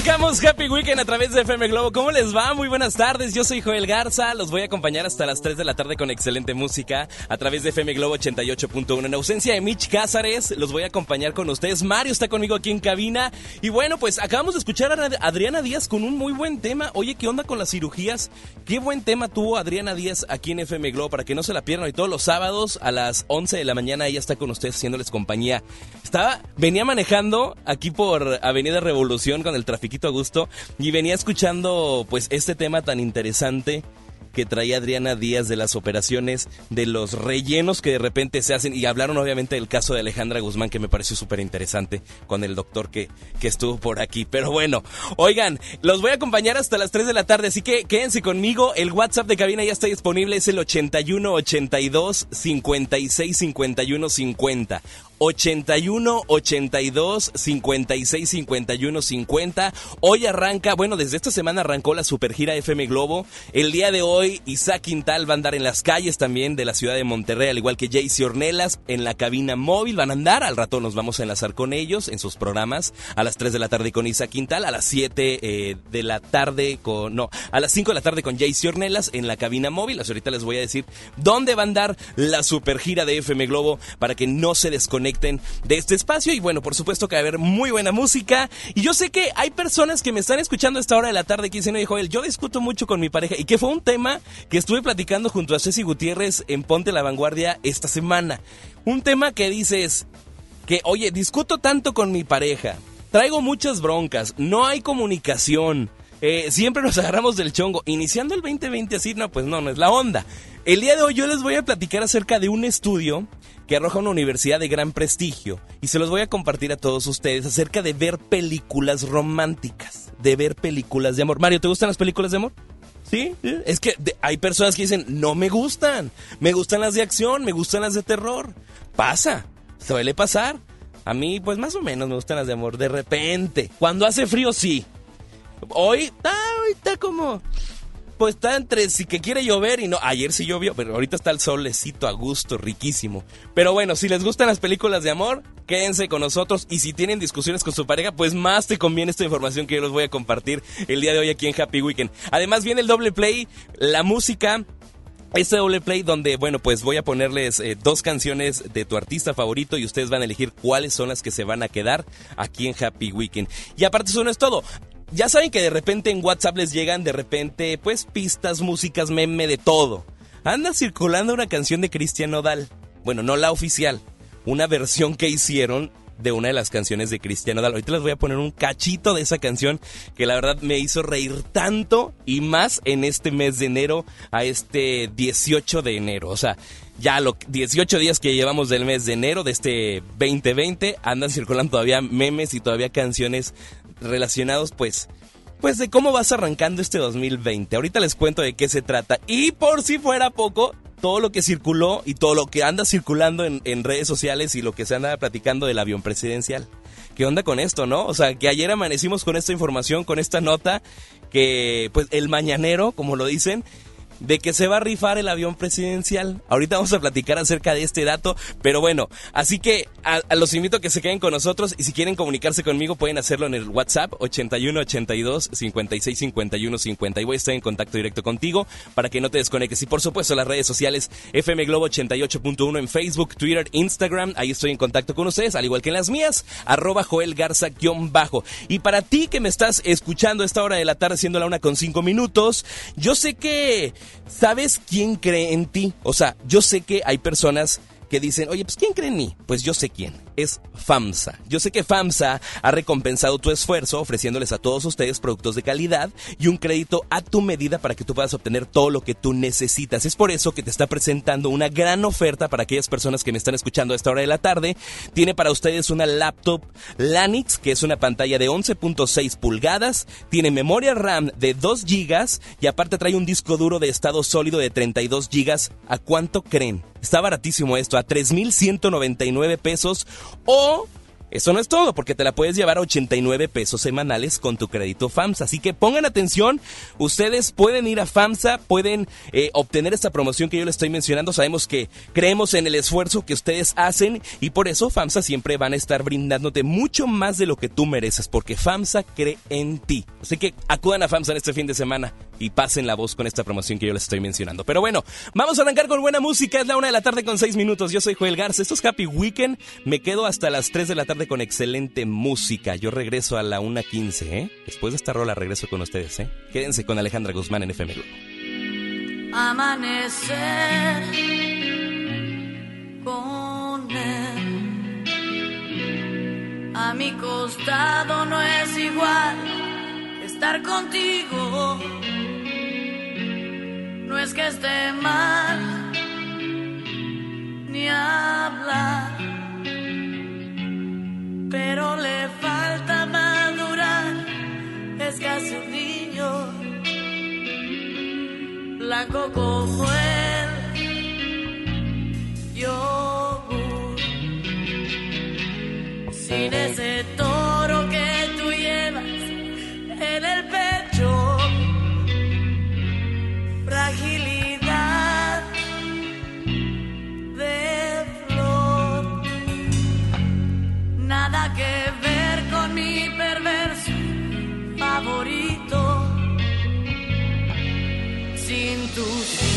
Arrancamos Happy Weekend a través de FM Globo. ¿Cómo les va? Muy buenas tardes. Yo soy Joel Garza. Los voy a acompañar hasta las 3 de la tarde con excelente música a través de FM Globo 88.1. En ausencia de Mitch Cázares, los voy a acompañar con ustedes. Mario está conmigo aquí en cabina. Y bueno, pues acabamos de escuchar a Adriana Díaz con un muy buen tema. Oye, ¿qué onda con las cirugías? Qué buen tema tuvo Adriana Díaz aquí en FM Globo para que no se la pierdan. Y todos los sábados a las 11 de la mañana ella está con ustedes haciéndoles compañía. Estaba, venía manejando aquí por Avenida Revolución con el a gusto y venía escuchando pues este tema tan interesante que traía Adriana Díaz de las operaciones, de los rellenos que de repente se hacen y hablaron obviamente del caso de Alejandra Guzmán que me pareció súper interesante con el doctor que, que estuvo por aquí. Pero bueno, oigan, los voy a acompañar hasta las 3 de la tarde, así que quédense conmigo. El WhatsApp de cabina ya está disponible, es el 81 82 56 51 50. 81 82 56 51 50. Hoy arranca, bueno, desde esta semana arrancó la super gira FM Globo. El día de hoy, Isaac Quintal va a andar en las calles también de la ciudad de Monterrey, al igual que Jaycee Ornelas en la cabina móvil. Van a andar, al rato nos vamos a enlazar con ellos en sus programas. A las 3 de la tarde con Isaac Quintal, a las 7 eh, de la tarde con, no, a las 5 de la tarde con Jaycee Ornelas en la cabina móvil. Así ahorita les voy a decir dónde va a andar la super gira de FM Globo para que no se desconecten de este espacio. Y bueno, por supuesto que va a haber muy buena música. Y yo sé que hay personas que me están escuchando a esta hora de la tarde que dicen, oye Joel, yo discuto mucho con mi pareja. Y que fue un tema que estuve platicando junto a Ceci Gutiérrez en Ponte la Vanguardia esta semana. Un tema que dices que, oye, discuto tanto con mi pareja. Traigo muchas broncas, no hay comunicación. Eh, siempre nos agarramos del chongo. Iniciando el 2020 así, no, pues no, no es la onda. El día de hoy yo les voy a platicar acerca de un estudio que arroja una universidad de gran prestigio y se los voy a compartir a todos ustedes acerca de ver películas románticas, de ver películas de amor. Mario, ¿te gustan las películas de amor? Sí, es que hay personas que dicen, no me gustan, me gustan las de acción, me gustan las de terror. Pasa, suele pasar. A mí, pues más o menos me gustan las de amor, de repente. Cuando hace frío, sí. Hoy, está, hoy está como pues está entre si que quiere llover y no. Ayer sí llovió, pero ahorita está el solecito a gusto, riquísimo. Pero bueno, si les gustan las películas de amor, quédense con nosotros. Y si tienen discusiones con su pareja, pues más te conviene esta información que yo les voy a compartir el día de hoy aquí en Happy Weekend. Además, viene el doble play, la música. Este doble play donde, bueno, pues voy a ponerles eh, dos canciones de tu artista favorito y ustedes van a elegir cuáles son las que se van a quedar aquí en Happy Weekend. Y aparte eso no es todo ya saben que de repente en WhatsApp les llegan de repente pues pistas, músicas, meme, de todo. Anda circulando una canción de Cristian Nodal. Bueno, no la oficial, una versión que hicieron de una de las canciones de Cristian Nodal. Ahorita les voy a poner un cachito de esa canción que la verdad me hizo reír tanto y más en este mes de enero a este 18 de enero. O sea, ya los 18 días que llevamos del mes de enero de este 2020 andan circulando todavía memes y todavía canciones relacionados pues pues de cómo vas arrancando este 2020. Ahorita les cuento de qué se trata. Y por si fuera poco, todo lo que circuló y todo lo que anda circulando en, redes sociales y lo que se anda platicando del avión presidencial. ¿Qué onda con esto, no? O sea, que ayer amanecimos con esta información, con esta nota, que pues el mañanero, como lo dicen, de que se va a rifar el avión presidencial. Ahorita vamos a platicar acerca de este dato, pero bueno, así que a, los invito a que se queden con nosotros y si quieren comunicarse conmigo pueden hacerlo en el WhatsApp 81 82 56 51 50 y voy a estar en contacto directo contigo para que no te desconectes. Y por supuesto las redes sociales FM Globo 88.1 en Facebook, Twitter, Instagram, ahí estoy en contacto con ustedes, al igual que en las mías, arroba Joel Garza-bajo. Y para ti que me estás escuchando a esta hora de la tarde, siendo la una con cinco minutos, yo sé que ¿Sabes quién cree en ti? O sea, yo sé que hay personas que dicen, oye, pues ¿quién cree en mí? Pues yo sé quién. Es FAMSA. Yo sé que FAMSA ha recompensado tu esfuerzo ofreciéndoles a todos ustedes productos de calidad y un crédito a tu medida para que tú puedas obtener todo lo que tú necesitas. Es por eso que te está presentando una gran oferta para aquellas personas que me están escuchando a esta hora de la tarde. Tiene para ustedes una laptop Lanix, que es una pantalla de 11.6 pulgadas, tiene memoria RAM de 2 GB y aparte trae un disco duro de estado sólido de 32 GB. ¿A cuánto creen? Está baratísimo esto, a 3.199 pesos o eso no es todo, porque te la puedes llevar a 89 pesos semanales con tu crédito FAMSA. Así que pongan atención, ustedes pueden ir a FAMSA, pueden eh, obtener esta promoción que yo les estoy mencionando. Sabemos que creemos en el esfuerzo que ustedes hacen y por eso FAMSA siempre van a estar brindándote mucho más de lo que tú mereces, porque FAMSA cree en ti. Así que acudan a FAMSA en este fin de semana y pasen la voz con esta promoción que yo les estoy mencionando. Pero bueno, vamos a arrancar con buena música. Es la una de la tarde con seis minutos. Yo soy Joel Garza. Esto es Happy Weekend. Me quedo hasta las 3 de la tarde con excelente música. Yo regreso a la 1.15, ¿eh? Después de esta rola regreso con ustedes, ¿eh? Quédense con Alejandra Guzmán en FM Globo. Amanecer con él. A mi costado no es igual estar contigo. No es que esté mal ni hablar pero le falta madurar, es casi un niño, blanco como él, yo sin ese toro que favorito. Sin tus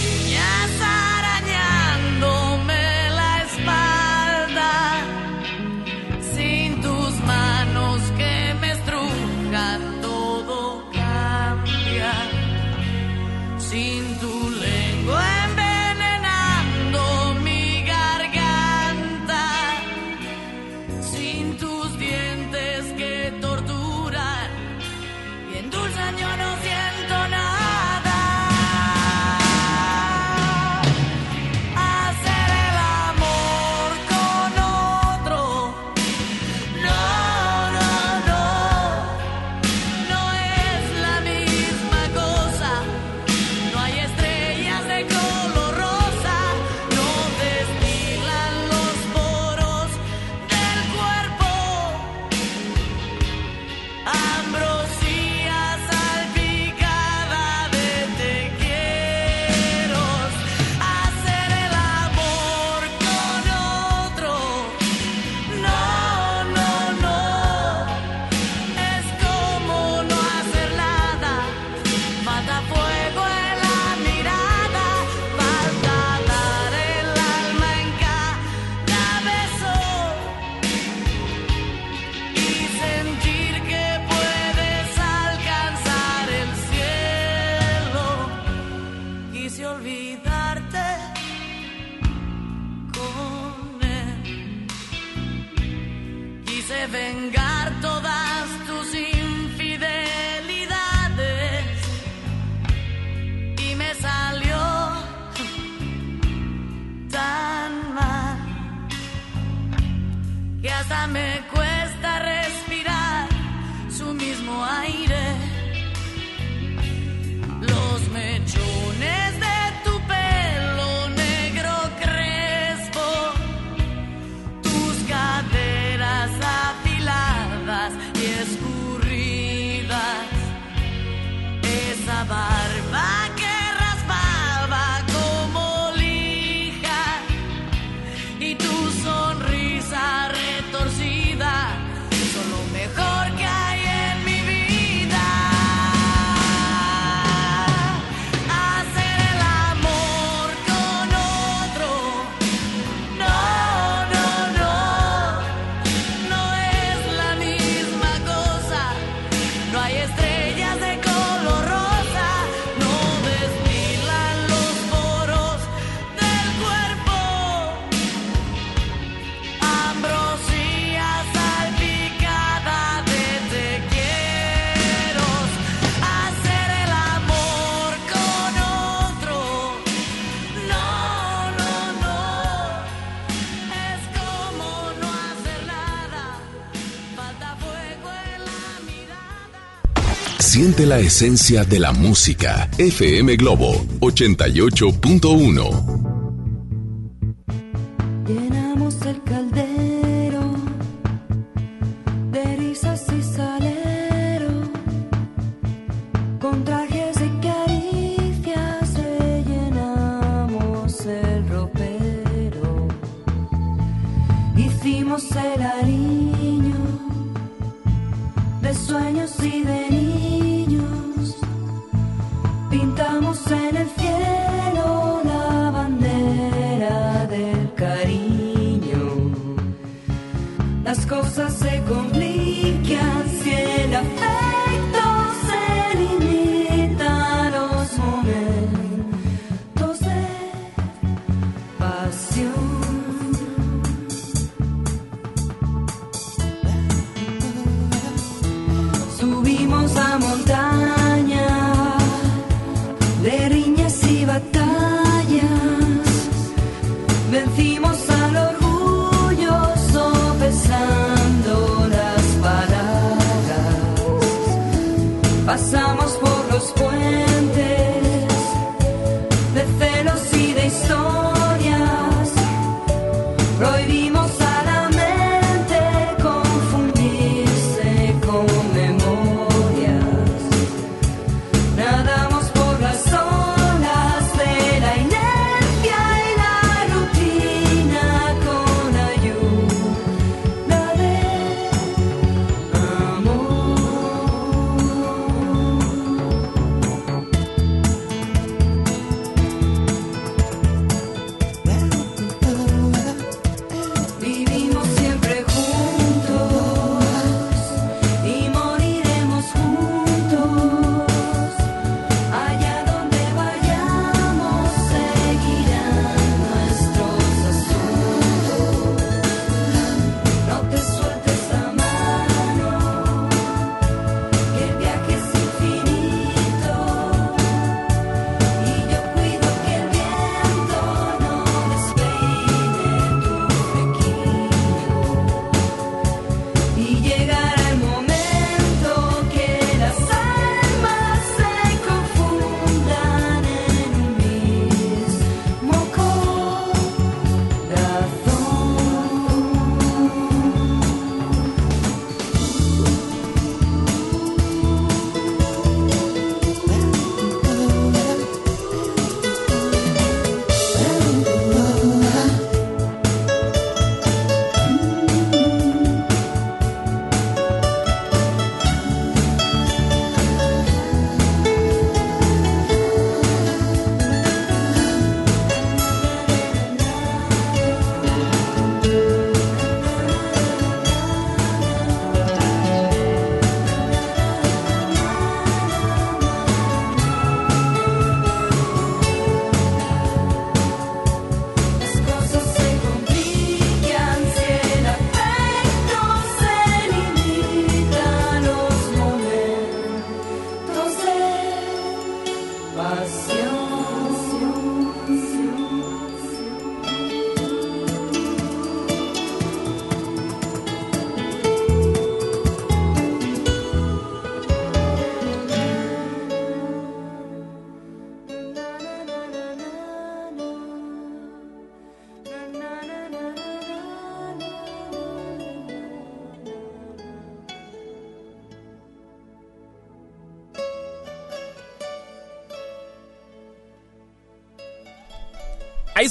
Siente la esencia de la música. FM Globo 88.1.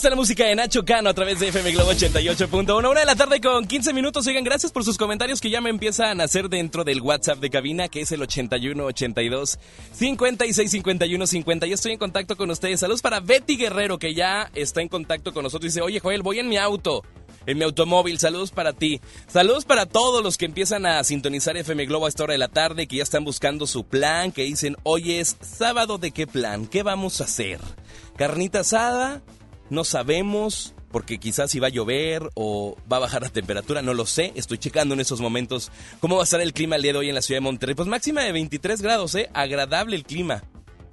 está la música de Nacho Cano a través de FM Globo 88.1. Una de la tarde con 15 minutos. Oigan, gracias por sus comentarios que ya me empiezan a hacer dentro del WhatsApp de cabina, que es el 81 82 56 51 50. Ya estoy en contacto con ustedes. Saludos para Betty Guerrero, que ya está en contacto con nosotros. Dice, oye, Joel, voy en mi auto. En mi automóvil, saludos para ti. Saludos para todos los que empiezan a sintonizar FM Globo a esta hora de la tarde, que ya están buscando su plan, que dicen, hoy es sábado de qué plan, qué vamos a hacer. Carnita asada, no sabemos, porque quizás si va a llover o va a bajar la temperatura, no lo sé. Estoy checando en esos momentos cómo va a estar el clima el día de hoy en la ciudad de Monterrey. Pues máxima de 23 grados, ¿eh? Agradable el clima.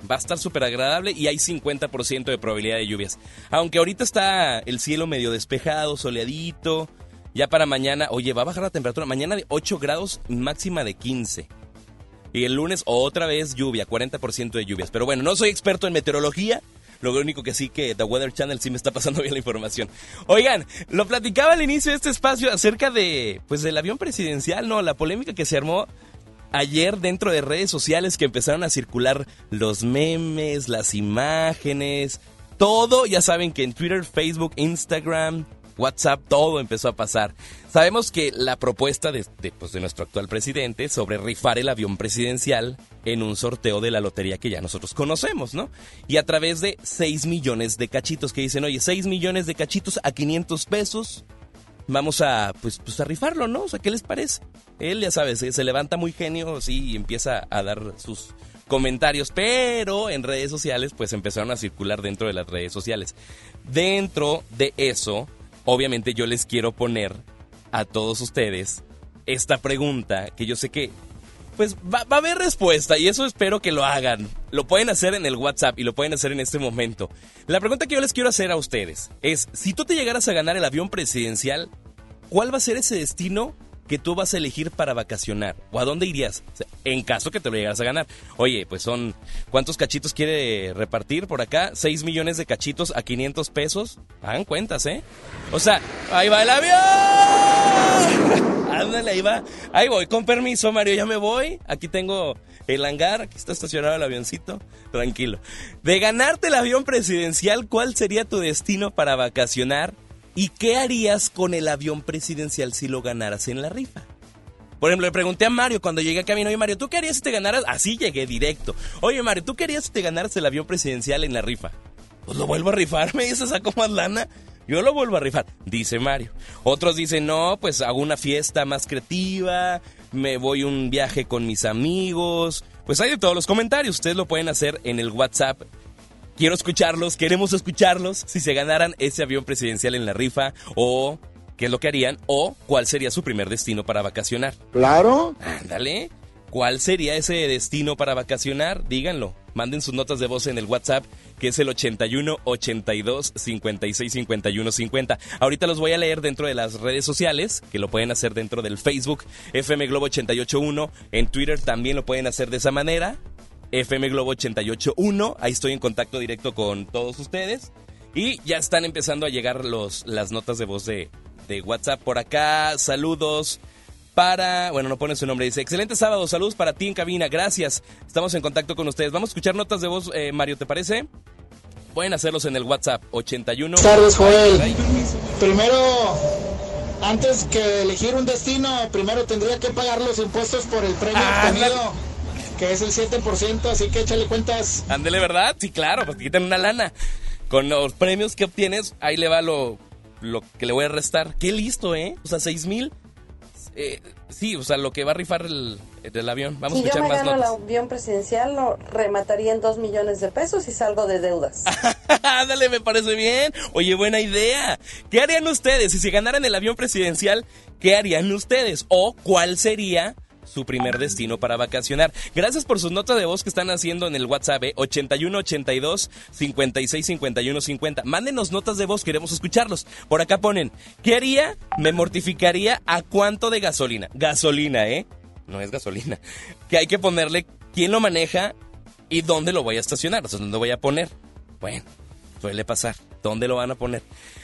Va a estar súper agradable y hay 50% de probabilidad de lluvias. Aunque ahorita está el cielo medio despejado, soleadito. Ya para mañana, oye, va a bajar la temperatura. Mañana de 8 grados, máxima de 15. Y el lunes otra vez lluvia, 40% de lluvias. Pero bueno, no soy experto en meteorología. Lo único que sí que The Weather Channel sí me está pasando bien la información. Oigan, lo platicaba al inicio de este espacio acerca de, pues, del avión presidencial, ¿no? La polémica que se armó ayer dentro de redes sociales que empezaron a circular los memes, las imágenes, todo, ya saben que en Twitter, Facebook, Instagram, WhatsApp, todo empezó a pasar. Sabemos que la propuesta de, pues, de nuestro actual presidente sobre rifar el avión presidencial en un sorteo de la lotería que ya nosotros conocemos, ¿no? Y a través de 6 millones de cachitos que dicen, oye, 6 millones de cachitos a 500 pesos, vamos a, pues, pues a rifarlo, ¿no? O sea, ¿qué les parece? Él, ya sabes, eh, se levanta muy genio, y empieza a dar sus comentarios, pero en redes sociales, pues empezaron a circular dentro de las redes sociales. Dentro de eso, obviamente yo les quiero poner a todos ustedes esta pregunta que yo sé que pues va, va, a haber respuesta y eso espero que lo hagan. Lo pueden hacer en el WhatsApp y lo pueden hacer en este momento. La pregunta que yo les quiero hacer a ustedes es, si tú te llegaras a ganar el avión presidencial, ¿cuál va a ser ese destino que tú vas a elegir para vacacionar? ¿O a dónde irías? En caso que te lo llegaras a ganar. Oye, pues son, ¿cuántos cachitos quiere repartir por acá? 6 millones de cachitos a 500 pesos. Hagan cuentas, ¿eh? O sea, ahí va el avión. Ándale, ahí va. Ahí voy, con permiso, Mario, ya me voy. Aquí tengo el hangar, aquí está estacionado el avioncito. Tranquilo. De ganarte el avión presidencial, ¿cuál sería tu destino para vacacionar? ¿Y qué harías con el avión presidencial si lo ganaras en la rifa? Por ejemplo, le pregunté a Mario cuando llegué a camino, oye Mario, ¿tú qué harías si te ganaras? Así llegué directo. Oye Mario, ¿tú qué harías si te ganaras el avión presidencial en la rifa? Pues lo vuelvo a rifar, me dice, saco más lana. Yo lo vuelvo a rifar, dice Mario. Otros dicen, no, pues hago una fiesta más creativa, me voy un viaje con mis amigos. Pues hay de todos los comentarios, ustedes lo pueden hacer en el WhatsApp. Quiero escucharlos, queremos escucharlos. Si se ganaran ese avión presidencial en la rifa o qué es lo que harían o cuál sería su primer destino para vacacionar. Claro. Ándale. ¿Cuál sería ese destino para vacacionar? Díganlo. Manden sus notas de voz en el WhatsApp, que es el 81 82 56 51 50. Ahorita los voy a leer dentro de las redes sociales, que lo pueden hacer dentro del Facebook, FM Globo 881. En Twitter también lo pueden hacer de esa manera. FM Globo 881. Ahí estoy en contacto directo con todos ustedes. Y ya están empezando a llegar los, las notas de voz de, de WhatsApp por acá. Saludos para, bueno, no pone su nombre, dice, excelente sábado, saludos para ti en cabina, gracias, estamos en contacto con ustedes. Vamos a escuchar notas de voz, eh, Mario, ¿te parece? Pueden hacerlos en el WhatsApp 81. Buenas tardes, Joel. Primero, antes que elegir un destino, primero tendría que pagar los impuestos por el premio Ah, obtenido, que es el 7%, así que échale cuentas. Ándele, ¿verdad? Sí, claro, pues te quitan una lana. Con los premios que obtienes, ahí le va lo, lo que le voy a restar. Qué listo, ¿eh? O sea, 6 mil. Eh, sí, o sea, lo que va a rifar el, el avión. Vamos Si a yo escuchar me más gano el notas. avión presidencial, lo remataría en dos millones de pesos y salgo de deudas. Ándale, me parece bien. Oye, buena idea. ¿Qué harían ustedes si se ganaran el avión presidencial? ¿Qué harían ustedes? ¿O cuál sería su primer destino para vacacionar? Gracias por sus notas de voz que están haciendo en el WhatsApp eh, 8182 56 51 50. Mándenos notas de voz, queremos escucharlos. Por acá ponen, ¿qué haría? Me mortificaría a cuánto de gasolina. Gasolina, ¿eh? No es gasolina. Que hay que ponerle quién lo maneja y dónde lo voy a estacionar, o sea, dónde voy a poner. Bueno, suele pasar. ¿Dónde lo van a poner?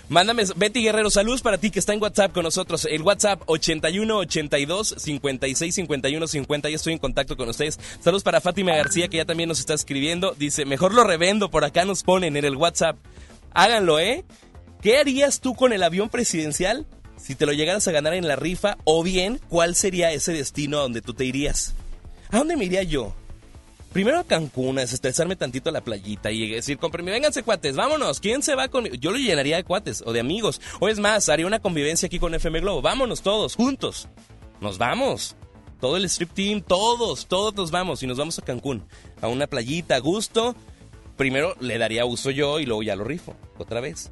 Mándame, Betty Guerrero, saludos para ti que está en WhatsApp con nosotros. El WhatsApp 81 82 56 51 50. Ya estoy en contacto con ustedes. Saludos para Fátima García que ya también nos está escribiendo. Dice, mejor lo revendo. Por acá nos ponen en el WhatsApp. Háganlo, ¿eh? ¿Qué harías tú con el avión presidencial si te lo llegaras a ganar en la rifa? O bien, ¿cuál sería ese destino a donde tú te irías? ¿A dónde me iría yo? Primero a Cancún, a desestresarme tantito a la playita y decir, permiso, vénganse cuates, vámonos, ¿quién se va conmigo? Yo lo llenaría de cuates o de amigos. O es más, haría una convivencia aquí con FM Globo. Vámonos todos, juntos. Nos vamos. Todo el strip team, todos, todos nos vamos y nos vamos a Cancún. A una playita a gusto. Primero le daría uso yo y luego ya lo rifo. Otra vez.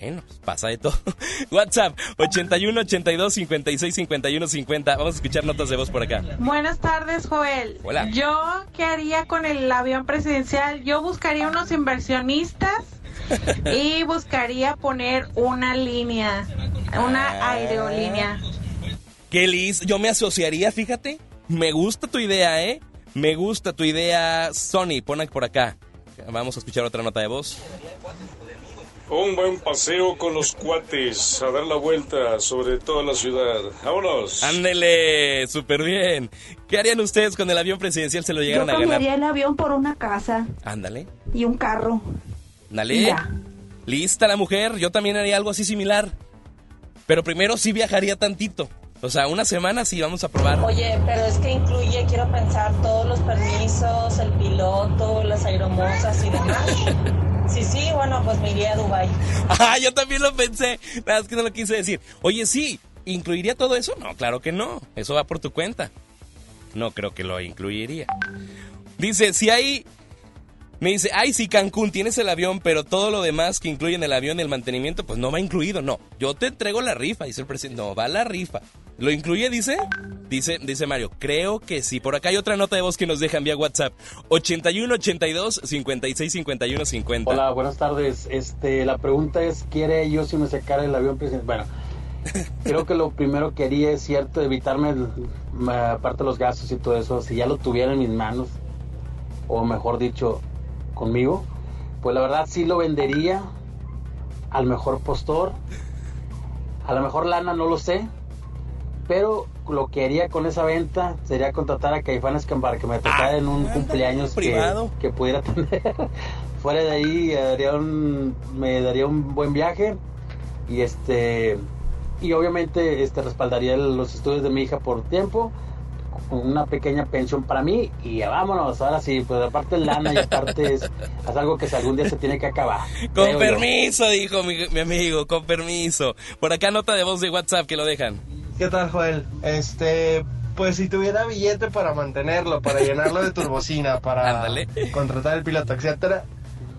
Bueno, pasa de todo. WhatsApp 81 82 56 51 50. Vamos a escuchar notas de voz por acá. Buenas tardes, Joel. Hola. Yo, ¿qué haría con el avión presidencial? Yo buscaría unos inversionistas y buscaría poner una línea, una Ah. aerolínea. Qué lis, yo me asociaría, fíjate. Me gusta tu idea, ¿eh? Me gusta tu idea, Sony. Pon por acá. Vamos a escuchar otra nota de voz. Un buen paseo con los cuates, a dar la vuelta sobre toda la ciudad. Vámonos. Ándele, súper bien. ¿Qué harían ustedes con el avión presidencial se lo Yo llegaran a ganar? cambiaría el avión por una casa Ándale, y un carro. dale. Ya. Lista la mujer, yo también haría algo así similar. Pero primero sí viajaría tantito. O sea, una semana sí vamos a probar. Oye, pero es que incluye, quiero pensar, todos los permisos, el piloto, las aeromosas y demás. Sí, sí, bueno, pues me iría a Dubai. Ah, yo también lo pensé. Nada más que no lo quise decir. Oye, sí, ¿incluiría todo eso? No, claro que no. Eso va por tu cuenta. No creo que lo incluiría. Dice, si hay... Me dice, ay, sí, Cancún, tienes el avión, pero todo lo demás que incluye en el avión y el mantenimiento, pues no va incluido. No, yo te entrego la rifa, dice el presidente. No, va la rifa. ¿Lo incluye, dice? Dice, dice Mario, creo que sí. Por acá hay otra nota de voz que nos dejan vía WhatsApp. 81 82 56 51 50. Hola, buenas tardes. Este, la pregunta es, ¿quiere yo si me sacara el avión presidencial? Bueno, creo que lo primero que haría es cierto evitarme el- aparte los gastos y todo eso. Si ya lo tuviera en mis manos, o mejor dicho, conmigo, pues la verdad sí lo vendería al mejor postor. A lo mejor lana no lo sé, pero lo que haría con esa venta sería contratar a Caifán Escambar que me tocara en un cumpleaños que, privado. que pudiera tener. Fuera de ahí haría un, me daría un buen viaje y este y obviamente este respaldaría los estudios de mi hija por tiempo una pequeña pensión para mí y ya vámonos ahora sí pues aparte es lana y aparte es, es algo que algún día se tiene que acabar Con creo yo. permiso, dijo mi, mi amigo, con permiso. Por acá nota de voz de WhatsApp que lo dejan. ¿Qué tal, Joel? Este, pues si tuviera billete para mantenerlo, para llenarlo de turbocina, para contratar el piloto, etcétera,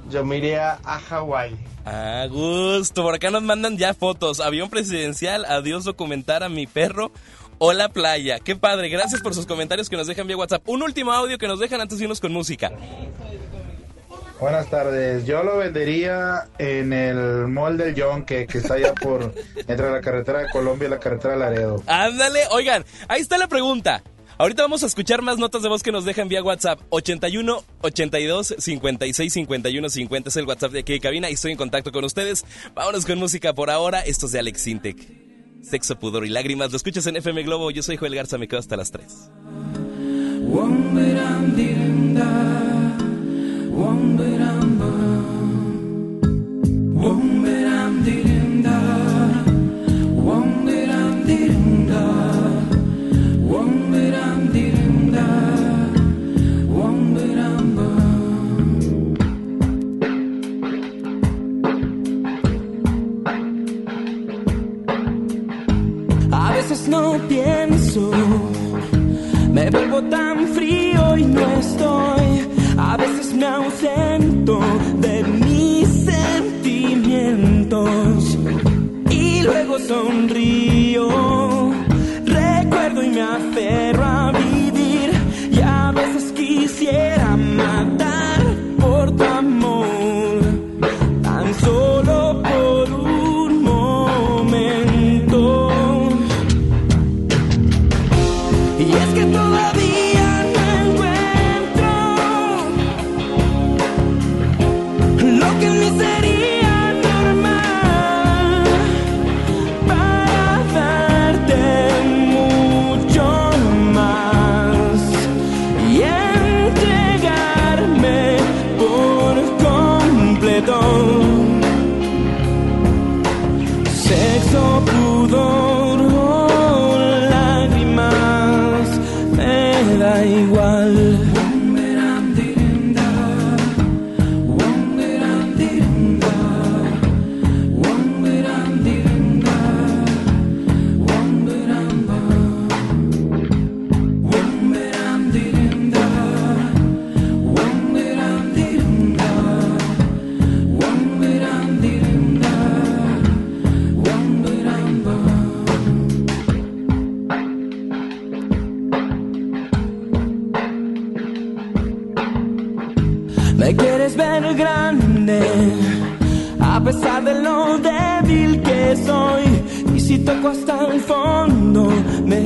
yo me iría a Hawái. A gusto. Por acá nos mandan ya fotos. Avión presidencial, adiós documentar a mi perro o la playa. Qué padre. Gracias por sus comentarios que nos dejan vía WhatsApp. Un último audio que nos dejan antes de irnos con música. Buenas tardes. Yo lo vendería en el mall del Yonque, que está allá por entre la carretera de Colombia y la carretera de Laredo. Ándale. Oigan, ahí está la pregunta. Ahorita vamos a escuchar más notas de voz que nos dejan vía WhatsApp. 81 82 56 51 50 es el WhatsApp de aquí de cabina y estoy en contacto con ustedes. Vámonos con música por ahora. Esto es de Alex Sintek. Sexo, pudor y lágrimas. Lo escuchas en FM Globo. Yo soy Joel Garza. Me quedo hasta las 3. No pienso, me vuelvo tan frío y no estoy. A veces me ausento de mis sentimientos y luego sonrío. Recuerdo y me aferro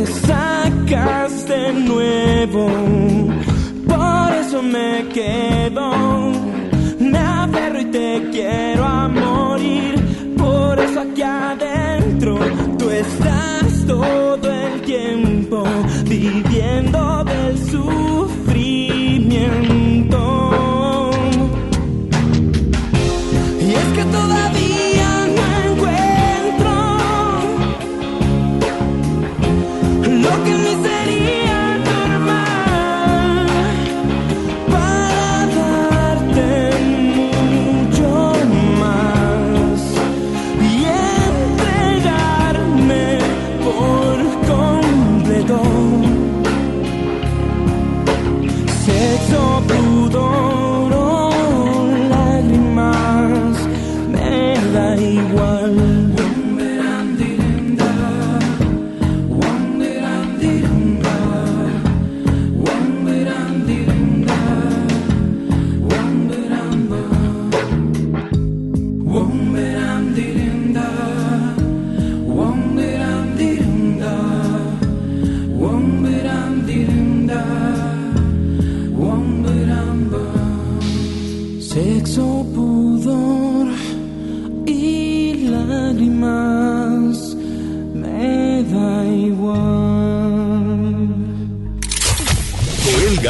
me sacas de nuevo. eso me quedo. Me aferro y te quiero a morir. Por eso aquí adentro tú estás todo el tiempo viviendo del sufrimiento.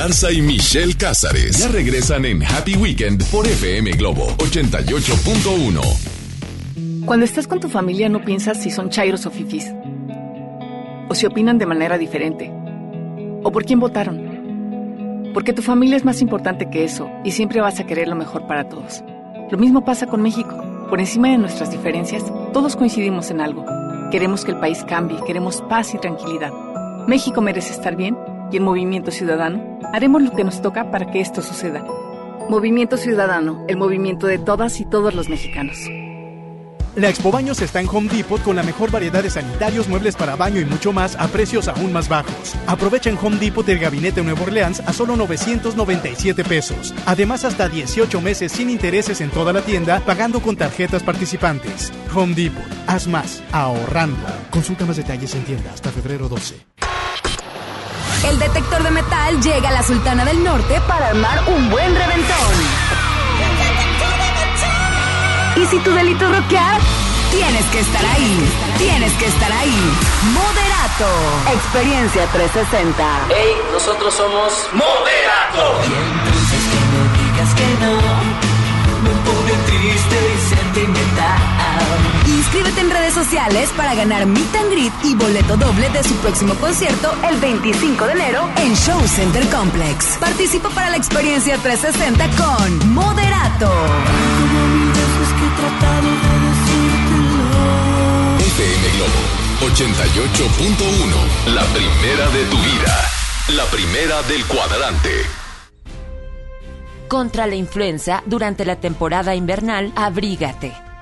Y Michelle Cázares ya regresan en Happy Weekend por FM Globo 88.1. Cuando estás con tu familia no piensas si son chairos o fifis. O si opinan de manera diferente. O por quién votaron. Porque tu familia es más importante que eso y siempre vas a querer lo mejor para todos. Lo mismo pasa con México. Por encima de nuestras diferencias, todos coincidimos en algo. Queremos que el país cambie, queremos paz y tranquilidad. México merece estar bien y en Movimiento Ciudadano haremos lo que nos toca para que esto suceda. Movimiento Ciudadano, el movimiento de todas y todos los mexicanos. La Expo Baños está en Home Depot con la mejor variedad de sanitarios, muebles para baño y mucho más a precios aún más bajos. Aprovecha en Home Depot el gabinete Nuevo Orleans a solo 997 pesos. Además, hasta 18 meses sin intereses en toda la tienda, pagando con tarjetas participantes. Home Depot, haz más, ahorrando. Consulta más detalles en tienda hasta febrero 12. El detector de metal llega a la Sultana del Norte para armar un buen reventón. Y si tu delito es rockear, tienes que estar ahí. Tienes que estar ahí. Moderato. Experiencia 360. Hey, nosotros somos Moderato. Inscríbete en redes sociales para ganar Meet and Greet y boleto doble de su próximo concierto el 25 de enero en Show Center Complex. Participa para la experiencia 360 con Moderato. FM Globo 88.1. La primera de tu vida. La primera del cuadrante. Contra la influenza, durante la temporada invernal, abrígate.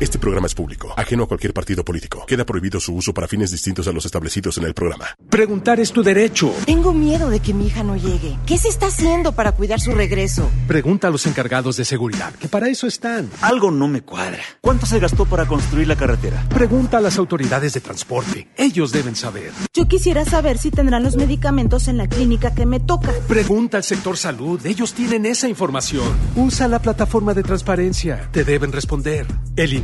Este programa es público, ajeno a cualquier partido político. Queda prohibido su uso para fines distintos a los establecidos en el programa. Preguntar es tu derecho. Tengo miedo de que mi hija no llegue. ¿Qué se está haciendo para cuidar su regreso? Pregunta a los encargados de seguridad, que para eso están. Algo no me cuadra. ¿Cuánto se gastó para construir la carretera? Pregunta a las autoridades de transporte. Ellos deben saber. Yo quisiera saber si tendrán los medicamentos en la clínica que me toca. Pregunta al sector salud. Ellos tienen esa información. Usa la plataforma de transparencia. Te deben responder. El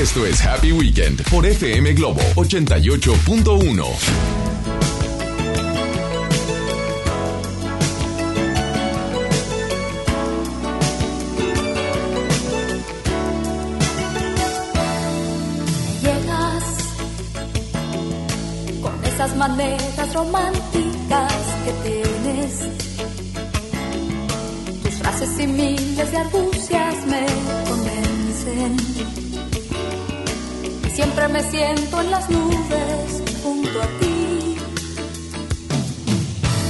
Esto es Happy Weekend por FM Globo 88.1. Llegas con esas maneras románticas que tienes. Haces y miles de argucias me convencen. Siempre me siento en las nubes junto a ti.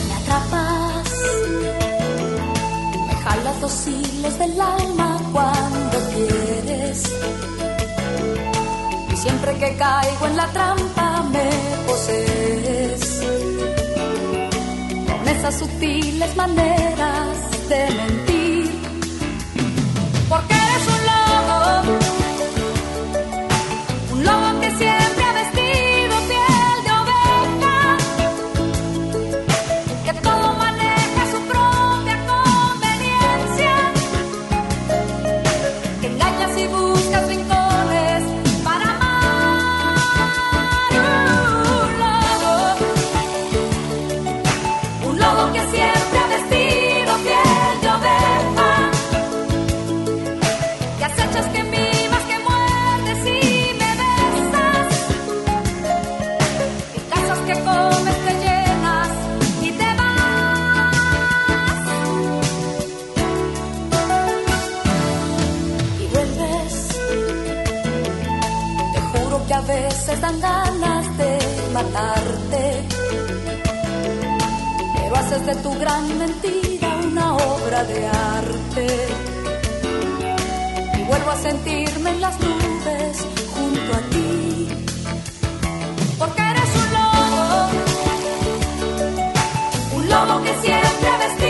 Me atrapas, me jalas los hilos del alma cuando quieres. Y siempre que caigo en la trampa me posees con esas sutiles maneras de mentir. Dan ganas de matarte pero haces de tu gran mentira una obra de arte. Y vuelvo a sentirme en las nubes junto a ti. Porque eres un lobo, un lobo que siempre vestido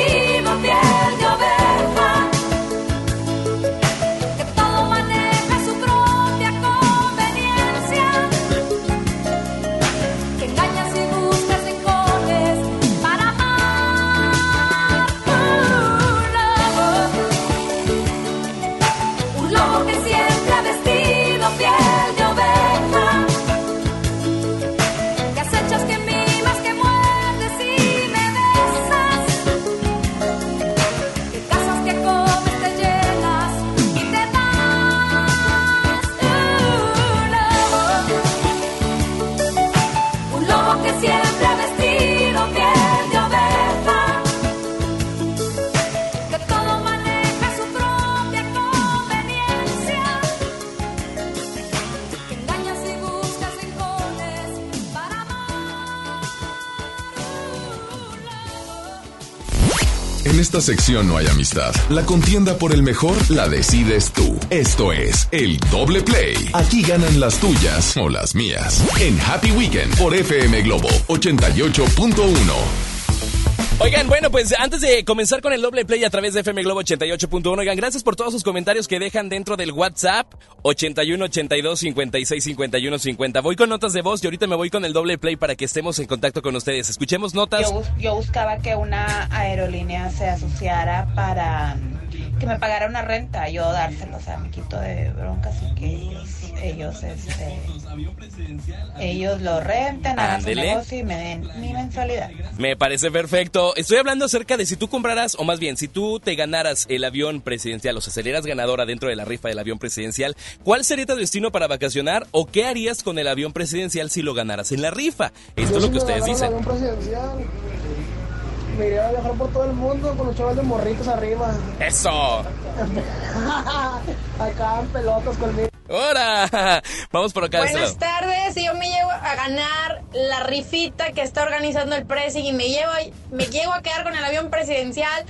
sección no hay amistad. La contienda por el mejor la decides tú. Esto es el doble play. Aquí ganan las tuyas o las mías. En Happy Weekend por FM Globo 88.1. Oigan, bueno, pues antes de comenzar con el doble play a través de FM Globo 88.1, oigan, gracias por todos sus comentarios que dejan dentro del WhatsApp 81 82 56 51 50. Voy con notas de voz y ahorita me voy con el doble play para que estemos en contacto con ustedes. Escuchemos notas. Yo, yo buscaba que una aerolínea se asociara para mm, que me pagara una renta, yo dárselo, o sea, me quito de broncas y que ellos, ellos, este, ellos lo renten, hagan su negocio y me den mi mensualidad. Me parece perfecto. Estoy hablando acerca de si tú compraras, o más bien, si tú te ganaras el avión presidencial, o sea, salieras ganadora dentro de la rifa del avión presidencial, ¿cuál sería tu destino para vacacionar o qué harías con el avión presidencial si lo ganaras en la rifa? Esto es lo que ustedes dicen. presidencial. Me iría a viajar por todo el mundo con los chavales de morritos arriba. ¡Eso! Acá en pelotas conmigo. ¡Hora! Vamos por acá. este Buenas tardes, si yo me llevo a ganar la rifita que está organizando el Presi y me llevo, me llego a quedar con el avión presidencial,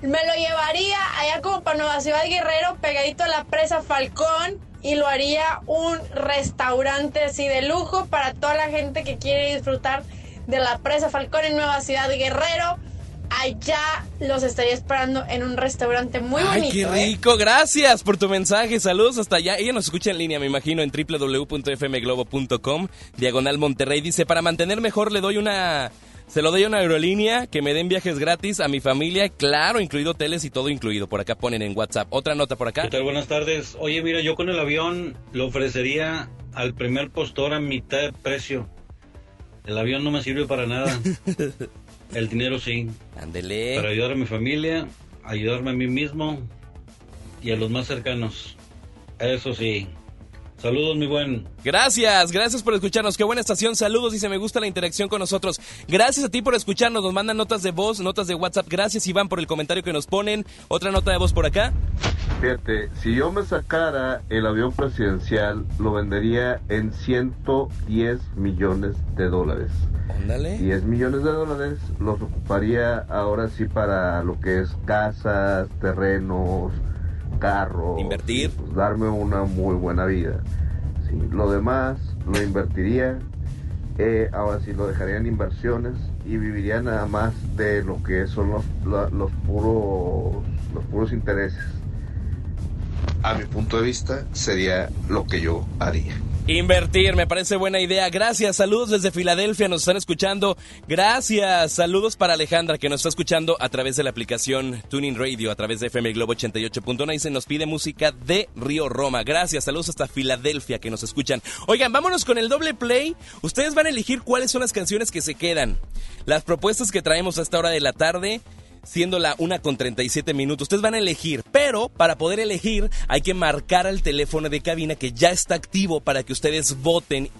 me lo llevaría allá como para Nueva Ciudad Guerrero, pegadito a la presa Falcón, y lo haría un restaurante así de lujo para toda la gente que quiere disfrutar de la presa Falcón en Nueva Ciudad Guerrero. Allá los estaría esperando en un restaurante muy Ay, bonito. qué ¿eh? rico. Gracias por tu mensaje. Saludos hasta allá. Ella nos escucha en línea, me imagino, en www.fmglobo.com. Diagonal Monterrey. Dice, para mantener mejor le doy una... Se lo doy a una aerolínea que me den viajes gratis a mi familia, claro, incluido hoteles y todo incluido. Por acá ponen en WhatsApp. Otra nota por acá. ¿Qué tal? Buenas tardes. Oye, mira, yo con el avión lo ofrecería al primer postor a mitad de precio. El avión no me sirve para nada. El dinero sí. Ándele. Para ayudar a mi familia, ayudarme a mí mismo y a los más cercanos. Eso sí. Saludos, mi buen. Gracias, gracias por escucharnos. Qué buena estación. Saludos, dice, me gusta la interacción con nosotros. Gracias a ti por escucharnos. Nos mandan notas de voz, notas de WhatsApp. Gracias, Iván, por el comentario que nos ponen. Otra nota de voz por acá. Fíjate, si yo me sacara el avión presidencial, lo vendería en 110 millones de dólares. Ándale. 10 millones de dólares los ocuparía ahora sí para lo que es casas, terrenos, carros. Invertir. y, pues, darme una muy buena vida. Sí, lo demás lo invertiría, eh, ahora sí lo dejaría en inversiones y viviría nada más de lo que son los, la- los puros los puros intereses. A mi punto de vista sería lo que yo haría. Invertir, me parece buena idea. Gracias, saludos desde Filadelfia, nos están escuchando. Gracias, saludos para Alejandra que nos está escuchando a través de la aplicación Tuning Radio, a través de FM Globo 88.1 y se nos pide música de Río Roma. Gracias, saludos hasta Filadelfia que nos escuchan. Oigan, vámonos con el doble play. Ustedes van a elegir cuáles son las canciones que se quedan. Las propuestas que traemos a esta hora de la tarde siendo la una con 37 minutos. Ustedes van a elegir, pero para poder elegir hay que marcar al teléfono de cabina que ya está activo para que ustedes voten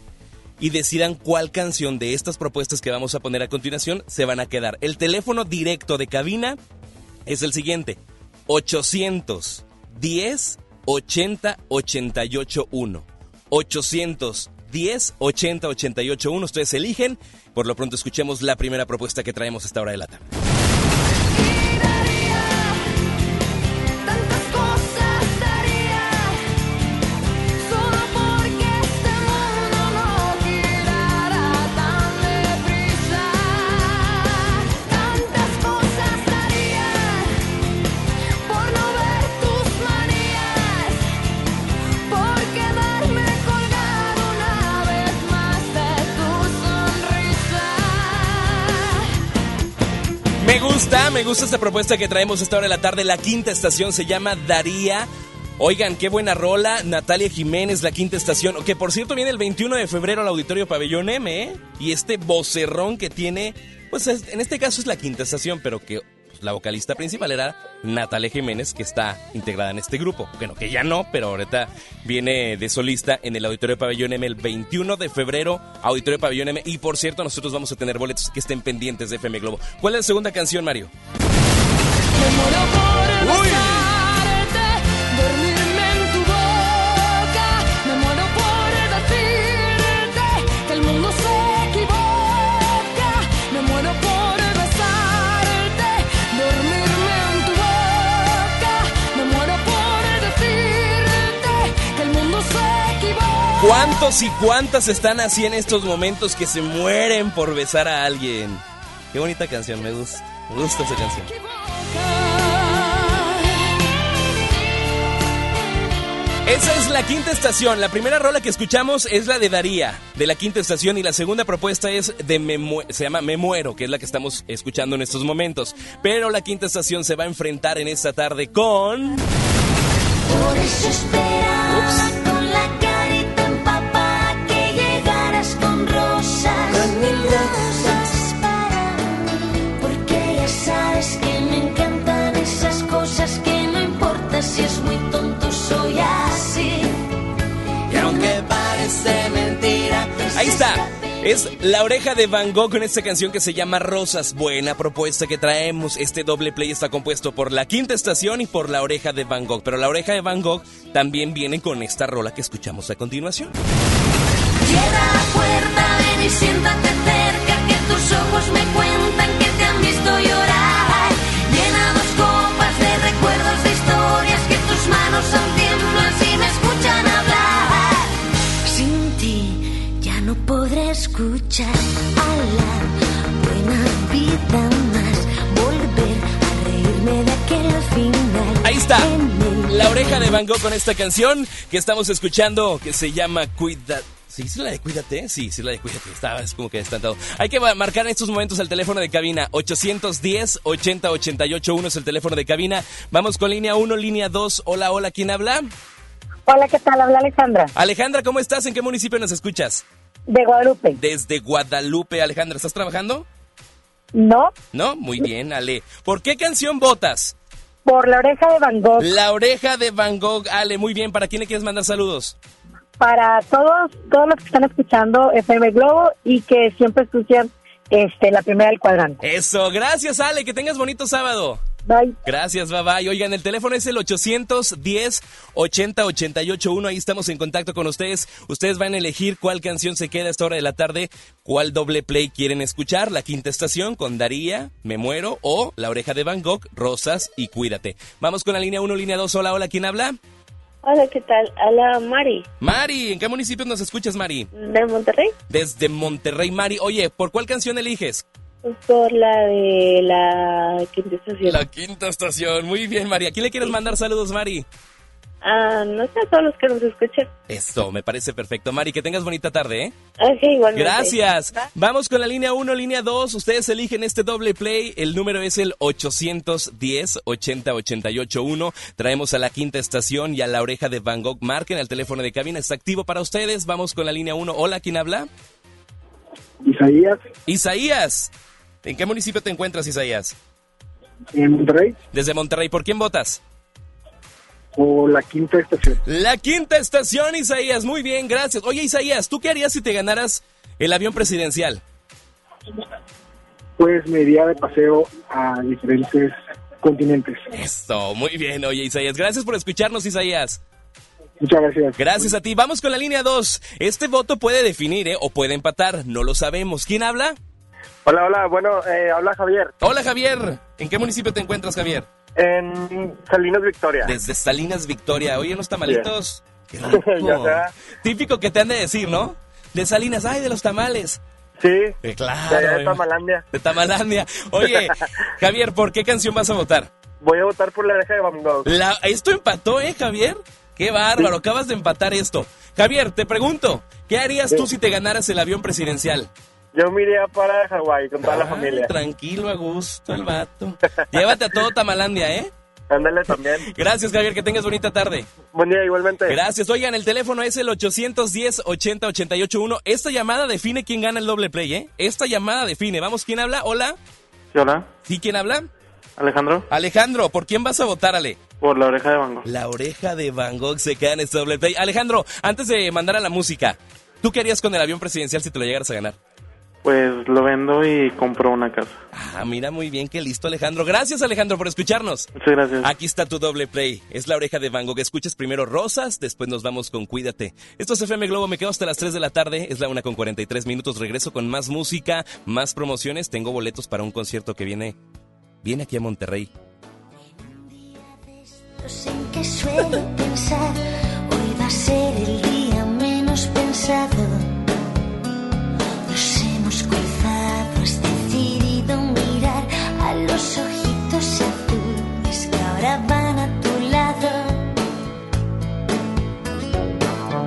y decidan cuál canción de estas propuestas que vamos a poner a continuación se van a quedar. El teléfono directo de cabina es el siguiente: 810 80 88 1. 810 80 88 1. Ustedes eligen. Por lo pronto escuchemos la primera propuesta que traemos a esta hora de la tarde. Me gusta esta propuesta que traemos esta hora de la tarde. La quinta estación se llama Daría. Oigan, qué buena rola. Natalia Jiménez, la quinta estación. Que por cierto viene el 21 de febrero al Auditorio Pabellón M. ¿eh? Y este vocerrón que tiene, pues es- en este caso es la quinta estación, pero que la vocalista principal era Natalia Jiménez, que está integrada en este grupo. Bueno, que ya no, pero ahorita viene de solista en el Auditorio Pabellón M el 21 de febrero, Auditorio Pabellón M. Y por cierto, nosotros vamos a tener boletos que estén pendientes de FM Globo. ¿Cuál es la segunda canción, Mario? ¿Cuántos y cuántas están así en estos momentos que se mueren por besar a alguien? Qué bonita canción, me gusta. Me gusta esa canción. Esa es la quinta estación. La primera rola que escuchamos es la de Daría, de la quinta estación, y la segunda propuesta es de Me se llama Me Muero, que es la que estamos escuchando en estos momentos. Pero la quinta estación se va a enfrentar en esta tarde con. Por eso con Es La Oreja de Van Gogh con esta canción que se llama Rosas. Buena propuesta que traemos. Este doble play está compuesto por La Quinta Estación y por La Oreja de Van Gogh. Pero La Oreja de Van Gogh también viene con esta rola que escuchamos a continuación. La puerta, ven siéntate cerca, que tus ojos me cuentan que te han visto llorar. Llena dos copas de recuerdos, de historias, que tus manos aún escuchar a la buena vida más, volver a reírme de aquel final. Ahí está. La Oreja de Van Gogh con esta canción que estamos escuchando que se llama Cuida. ¿Sí es la de Cuídate? Sí, sí es la de Cuídate. Estaba es como que destantado. Hay que ma- marcar en estos momentos el teléfono de cabina. 810-80-881 es el teléfono de cabina. Vamos con línea 1, línea 2. Hola, hola, ¿quién habla? Hola, ¿qué tal? Habla Alejandra, Alejandra, ¿cómo estás? ¿En qué municipio nos escuchas? De Guadalupe. Desde Guadalupe, Alejandra. ¿Estás trabajando? No, ¿No? Muy bien, Ale. ¿Por qué canción votas? por la oreja de Van Gogh, La oreja de Van Gogh, Ale. Muy bien. ¿Para quién le quieres mandar saludos? para todos, todos los que están escuchando FM Globo y que siempre escuchan este, la primera del cuadrante. Eso, gracias Ale, que tengas bonito sábado. Bye. Gracias, bye bye. Oigan, el teléfono es el 810 80 881. Ahí estamos en contacto con ustedes. Ustedes van a elegir cuál canción se queda a esta hora de la tarde, cuál doble play quieren escuchar. La quinta estación con Daría, Me Muero o La Oreja de Van Gogh, Rosas y Cuídate. Vamos con la línea 1, línea 2. Hola, hola, ¿quién habla? Hola, ¿qué tal? Hola, Mari, Mari, ¿en qué municipio nos escuchas, Mari? de Monterrey, Desde Monterrey, Mari. Oye, ¿por cuál canción eliges? Por la de la quinta estación. La quinta estación. Muy bien, Mari. ¿A quién le quieres mandar saludos, Mari? Ah, no sé a todos los que nos escuchan. Eso, me parece perfecto. Mari, que tengas bonita tarde, ¿eh? Ok, igualmente. Gracias. Vamos con la línea 1, línea 2. Ustedes eligen este doble play. El número es el 810 80 88 1. Traemos a la quinta estación y a la oreja de Van Gogh. Marquen el teléfono de cabina. Está activo para ustedes. Vamos con la línea 1. Hola, ¿quién habla? Isaías, Isaías. ¿En qué municipio te encuentras, Isaías? en Monterrey, Desde Monterrey. ¿Por quién votas? o la quinta estación. La quinta estación, Isaías. Muy bien, gracias. Oye, Isaías, ¿tú qué harías si te ganaras el avión presidencial? Pues me iría de paseo a diferentes continentes. Esto, muy bien, oye, Isaías. Gracias por escucharnos, Isaías. Muchas gracias. Gracias a ti. Vamos con la línea 2. Este voto puede definir, ¿eh? O puede empatar. No lo sabemos. ¿Quién habla? Hola, hola, bueno, eh, habla Javier. Hola, Javier. ¿En qué municipio te encuentras, Javier? En Salinas Victoria. Desde Salinas, Victoria. Oye, unos tamalitos. Qué rico. Típico que te han de decir, ¿no? De Salinas, ay, de los tamales. Sí. Eh, claro. De, de. Tamalandia. De Tamalandia. Oye, Javier, ¿por qué canción vas a votar? Voy a votar por la oreja de Van Gogh. La- esto empató, ¿eh, Javier? Qué bárbaro, acabas de empatar esto. Javier, te pregunto, ¿qué harías tú si te ganaras el avión presidencial? Yo me iría para Hawái con toda la familia. Tranquilo, a gusto, el vato. Llévate a todo Tamalandia, ¿eh? Ándale también. Gracias, Javier, que tengas bonita tarde. Buen día, igualmente. Gracias. Oigan, el teléfono es el 810-80-881. Esta llamada define quién gana el doble play, ¿eh? Esta llamada define. Vamos, ¿quién habla? Hola. Sí, hola, ¿Sí, quién habla? Alejandro, Alejandro, ¿por quién vas a votar, Ale? por la oreja de Van Gogh. La oreja de Van Gogh se queda en este doble play. Alejandro, antes de mandar a la música, ¿tú qué harías con el avión presidencial si te lo llegaras a ganar? Pues lo vendo y compro una casa. Ah, mira muy bien, qué listo, Alejandro. Gracias, Alejandro, por escucharnos. Muchas gracias. Aquí está tu doble play. Es la oreja de Van Gogh. Escuchas primero Rosas, después nos vamos con Cuídate. Esto es FM Globo, me quedo hasta las 3 de la tarde. Es la una con 43 minutos. Regreso con más música, más promociones. Tengo boletos para un concierto que viene, viene aquí a Monterrey. en que suelo pensar, hoy va a ser el día menos pensado. Los ojitos azules que ahora van a tu lado.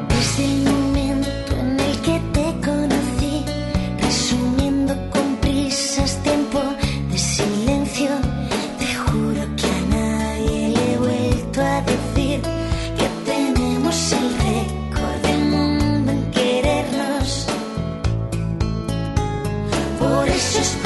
Desde el momento en el que te conocí, resumiendo con prisas tiempo de silencio, te juro que a nadie le he vuelto a decir que tenemos el récord del mundo en querernos. Por eso esperaba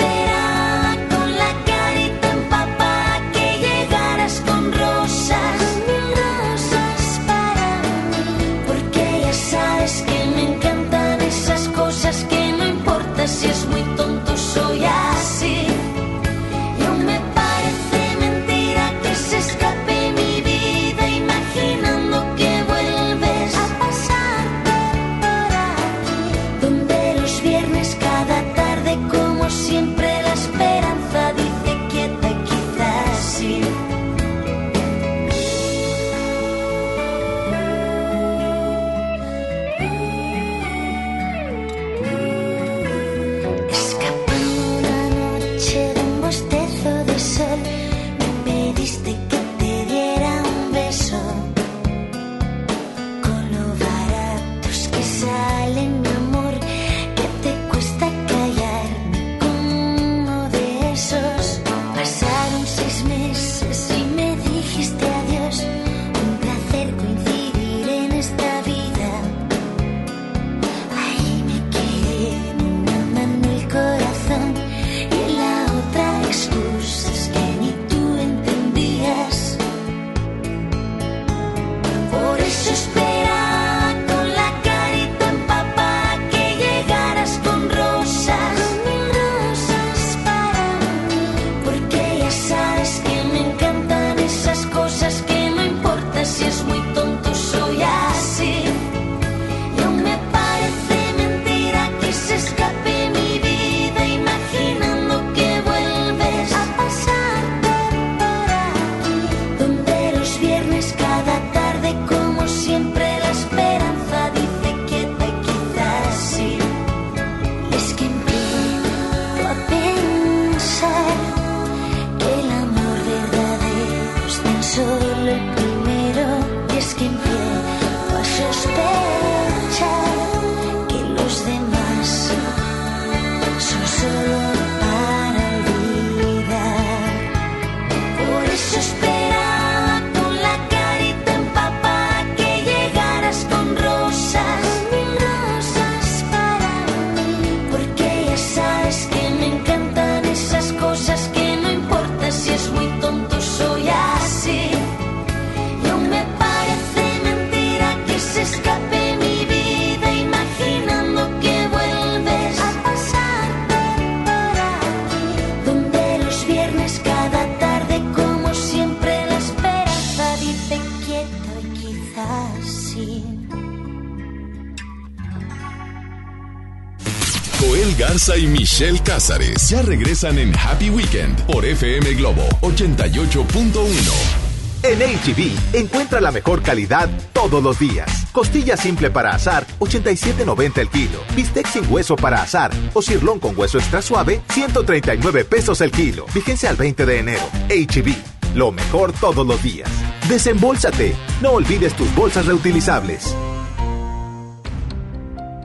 Michelle Cázares ya regresan en Happy Weekend por FM Globo 88.1. En HB, encuentra la mejor calidad todos los días. Costilla simple para asar, 87.90 el kilo. Bistec sin hueso para asar o cirlón con hueso extra suave, 139 pesos el kilo. Vigencia al 20 de enero. HB, lo mejor todos los días. Desembolsate. No olvides tus bolsas reutilizables.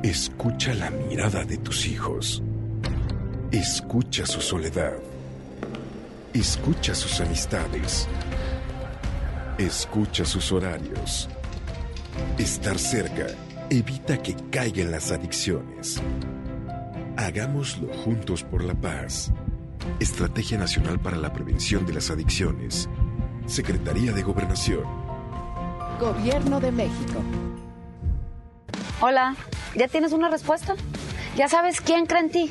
Escucha la mirada de tus hijos. Escucha su soledad. Escucha sus amistades. Escucha sus horarios. Estar cerca evita que caigan las adicciones. Hagámoslo juntos por la paz. Estrategia Nacional para la Prevención de las Adicciones. Secretaría de Gobernación. Gobierno de México. Hola, ¿ya tienes una respuesta? ¿Ya sabes quién cree en ti?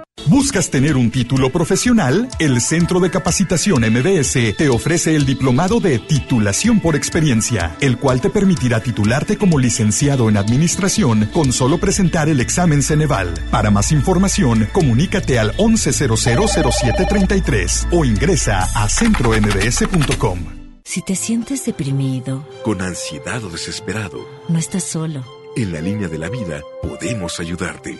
¿Buscas tener un título profesional? El Centro de Capacitación MBS te ofrece el diplomado de titulación por experiencia, el cual te permitirá titularte como licenciado en administración con solo presentar el examen Ceneval. Para más información, comunícate al 11000733 o ingresa a centrombs.com. Si te sientes deprimido, Con ansiedad o desesperado, no estás solo. en la línea de la vida podemos ayudarte.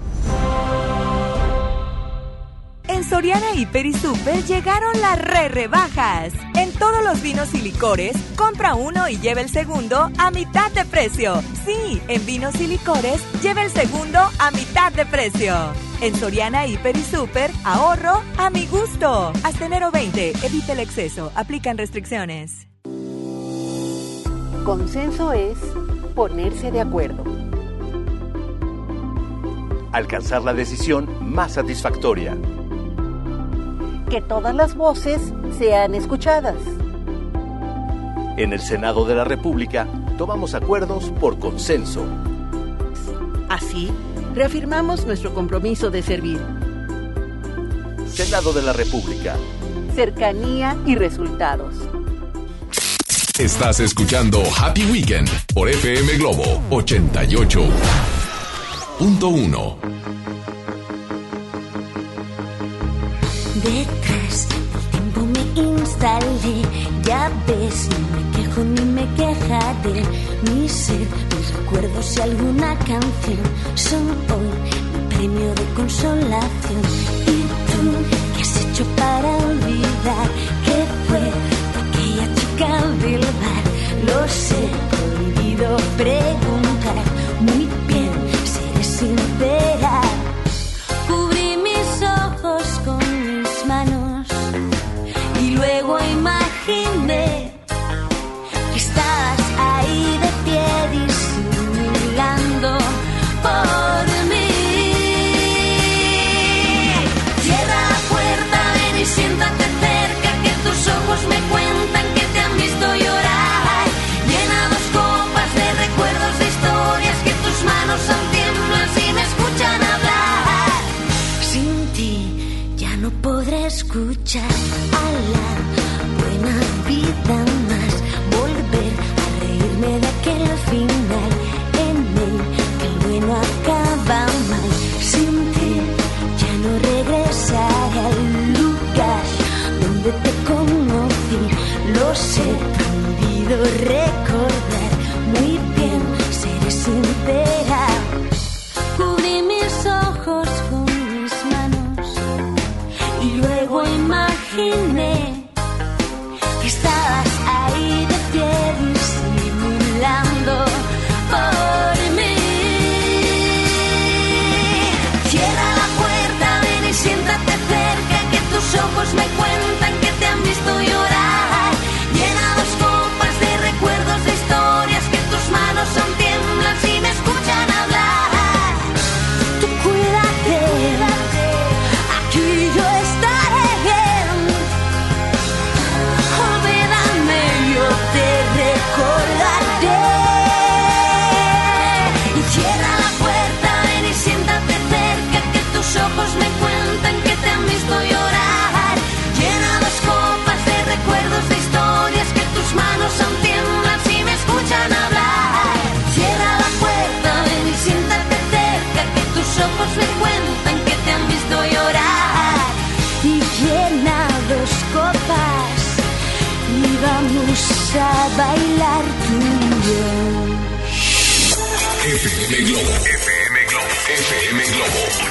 En Soriana Hiper y Super llegaron las re rebajas. En todos los vinos y licores, compra uno y lleva el segundo a mitad de precio. Sí, en vinos y licores, lleva el segundo a mitad de precio. En Soriana Hiper y Super, ahorro a mi gusto. Hasta enero 20, evita el exceso, aplican restricciones. Consenso es ponerse de acuerdo. Alcanzar la decisión más satisfactoria. Que todas las voces sean escuchadas. En el Senado de la República tomamos acuerdos por consenso. Así, reafirmamos nuestro compromiso de servir. Senado de la República. Cercanía y resultados. Estás escuchando Happy Weekend por FM Globo 88.1. Detrás del tiempo me instalé, ya ves, no me quejo ni me quejaré. Mi ser, mis recuerdos y alguna canción son hoy mi premio de consolación. ¿Y tú qué has hecho para olvidar que fue aquella chica del bar? Lo sé, prohibido preguntar. Muy bien, seré sincera. Recordar. Muy bien, seré sincera. Cubrí mis ojos con mis manos y luego imaginé que estabas ahí de pie disimulando por mí. Cierra la puerta, ven y siéntate cerca, que tus ojos me cuentan bailar tú y yo. FM Globo. FM Globo. FM Globo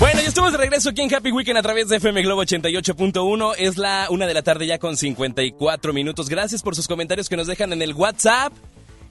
Bueno, ya estamos de regreso aquí en Happy Weekend a través de FM Globo 88.1. Es la una de la tarde ya con 54 minutos. Gracias por sus comentarios que nos dejan en el WhatsApp.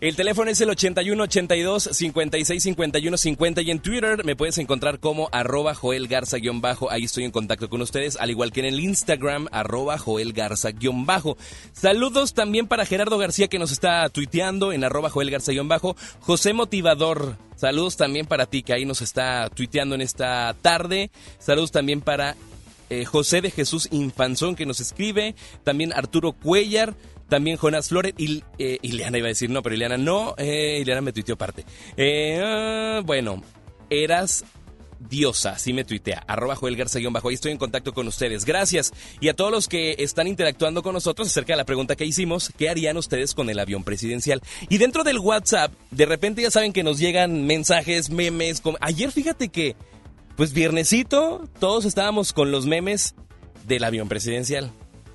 El teléfono es el 81 82 56 51 50 y en Twitter me puedes encontrar como arroba Joel Garza guion bajo. Ahí estoy en contacto con ustedes, al igual que en el Instagram arroba Joel Garza guion bajo. Saludos también para Gerardo García que nos está tuiteando en arroba Joel Garza guion bajo. José Motivador, saludos también para ti que ahí nos está tuiteando en esta tarde. Saludos también para eh, José de Jesús Infanzón que nos escribe. También Arturo Cuellar. También Jonas Flores y eh, Ileana iba a decir, no, pero Ileana no, eh, Ileana me tuiteó aparte. Eh, ah, bueno, eras diosa, así me tuitea, arroba Joel Garza bajo, ahí estoy en contacto con ustedes, gracias. Y a todos los que están interactuando con nosotros acerca de la pregunta que hicimos, ¿qué harían ustedes con el avión presidencial? Y dentro del WhatsApp, de repente ya saben que nos llegan mensajes, memes, com- ayer fíjate que, pues viernesito, todos estábamos con los memes del avión presidencial,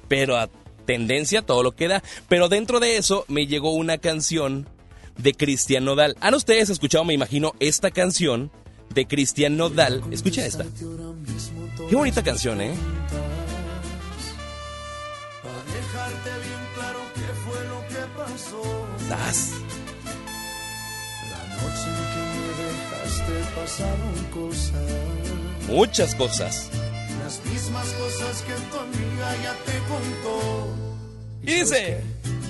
pero a tendencia, todo lo que da. Pero dentro de eso me llegó una canción de Cristian Nodal. Han ustedes escuchado, me imagino, esta canción de Cristian Nodal. Escucha esta. Qué bonita canción, ¿eh? Das. Muchas cosas. Las mismas cosas que tu amiga ya te contó. Y dice,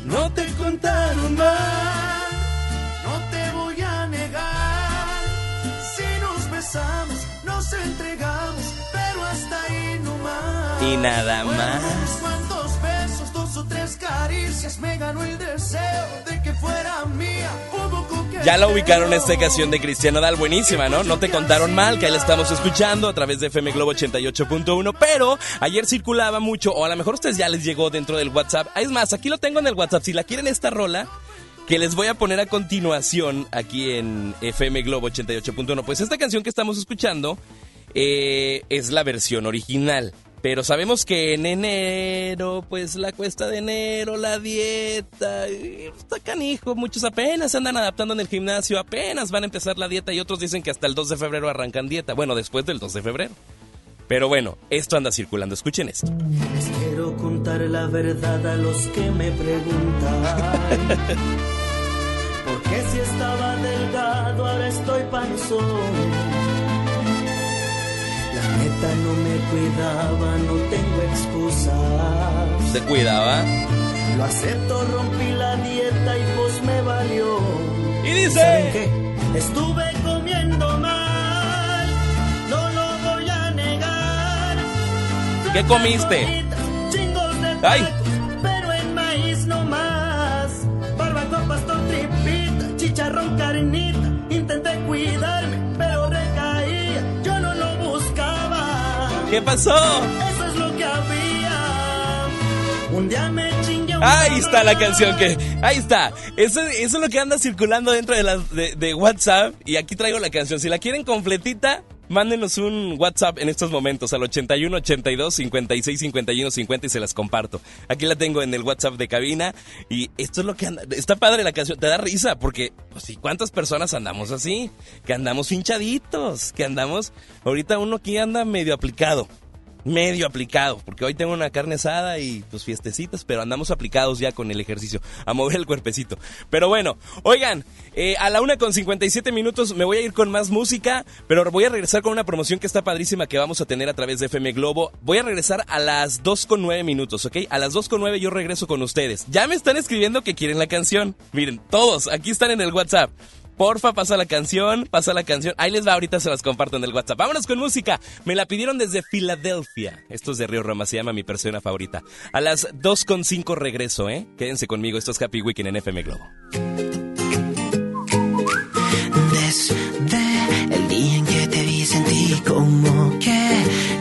no te contaron mal, no te voy a negar. Si nos besamos, nos entregamos, pero hasta ahí no más. Y nada más. Ya la ubicaron esta canción de Cristian Nodal, buenísima, ¿no? No te contaron mal, que ahí la estamos escuchando a través de FM Globo 88.1, pero ayer circulaba mucho, o a lo mejor ustedes ya les llegó dentro del WhatsApp. Ah, Es más, aquí lo tengo en el WhatsApp, si la quieren esta rola, que les voy a poner a continuación aquí en FM Globo 88.1, pues esta canción que estamos escuchando eh, es la versión original. Pero sabemos que en enero, pues la cuesta de enero, la dieta, y está canijo. Muchos apenas se andan adaptando en el gimnasio, apenas van a empezar la dieta y otros dicen que hasta el 2 de febrero arrancan dieta. Bueno, después del 2 de febrero. Pero bueno, esto anda circulando. Escuchen esto. Les quiero contar la verdad a los que me preguntan. ¿Por qué si estaba delgado ahora estoy panzón? Neta no me cuidaba, no tengo excusas. ¿Se cuidaba? Lo acepto, rompí la dieta y pues me valió. Y dice- ¿Saben qué? Estuve comiendo mal, no lo voy a negar. ¿Qué comiste? Chingos de ¡Ay! tacos, pero en maíz no más. Barbacoa, pastor, tripita, chicharrón, carnita. Intenté cuidarme, ¿Qué pasó? Eso es lo que había. Un día me chingué Ahí está la canción que. Ahí está. Eso, eso es lo que anda circulando dentro de, la, de, de WhatsApp. Y aquí traigo la canción. Si la quieren completita, mándenos un WhatsApp en estos momentos al 81 82 56 51 50 y se las comparto. Aquí la tengo en el WhatsApp de cabina. Y esto es lo que anda. Está padre la canción. Te da risa porque, pues sí, ¿cuántas personas andamos así? Que andamos hinchaditos. Que andamos. Ahorita uno aquí anda medio aplicado medio aplicado, porque hoy tengo una carne asada y pues fiestecitas, pero andamos aplicados ya con el ejercicio, a mover el cuerpecito. Pero bueno, oigan, eh, a la una con 57 minutos me voy a ir con más música, pero voy a regresar con una promoción que está padrísima que vamos a tener a través de FM Globo. Voy a regresar a las 2 con 9 minutos, ¿ok? A las 2 con 9 yo regreso con ustedes. Ya me están escribiendo que quieren la canción. Miren, todos, aquí están en el WhatsApp. Porfa, pasa la canción, pasa la canción. Ahí les va, ahorita se las comparto en el WhatsApp. Vámonos con música. Me la pidieron desde Filadelfia. Esto es de Río Roma, se llama mi persona favorita. A las 2.5 regreso, ¿eh? Quédense conmigo, esto es Happy Weekend en FM Globo. Desde el día en que te vi sentí como que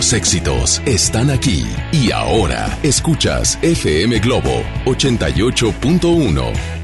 Los éxitos están aquí y ahora escuchas FM Globo 88.1.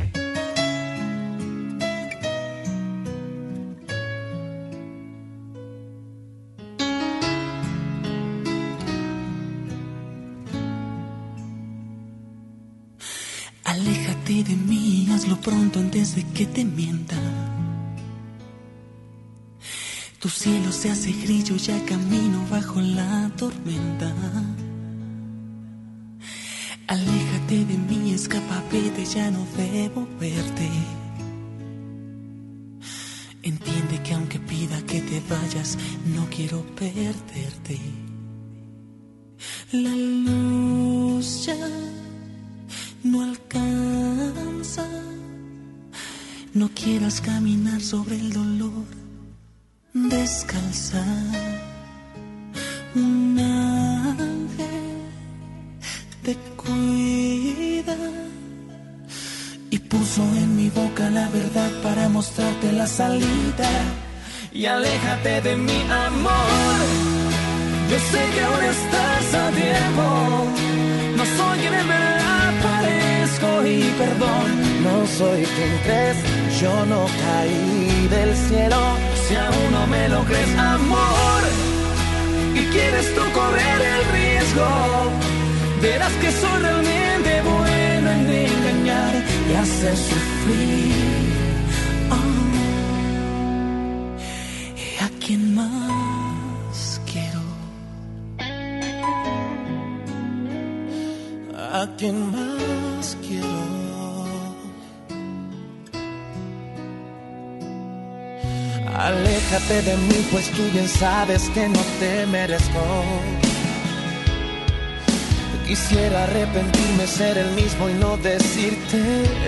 ser el mismo y no decirte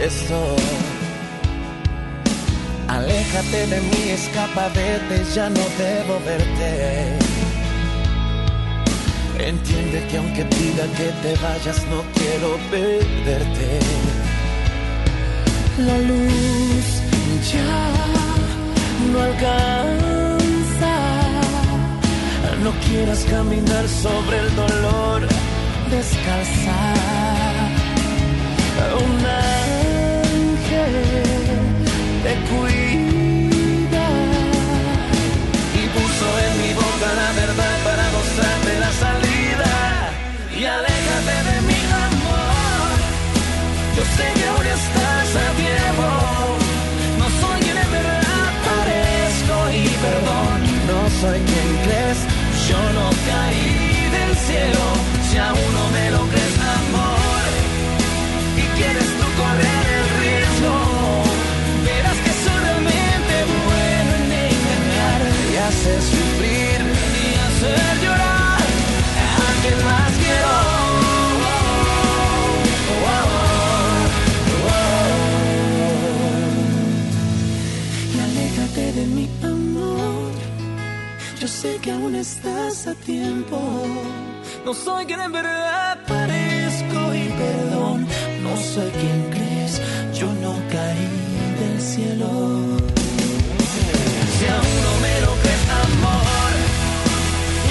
esto. Aléjate de mí, escapa, vete, ya no debo verte. Entiende que aunque pida que te vayas, no quiero perderte. La luz ya no alcanza. No quieras caminar sobre el dolor descalza. Un ángel te cuida y puso en mi boca la verdad para mostrarte la salida. Y aléjate de mi amor. Yo sé que aún estás a tiempo. No soy quien en verdad parezco y perdón. No soy quien crees. Yo no caí del cielo. Si aún no me lo crees, No soy quien en verdad parezco y perdón. No soy quien crees. Yo no caí del cielo. Si aún no me lo crees, amor,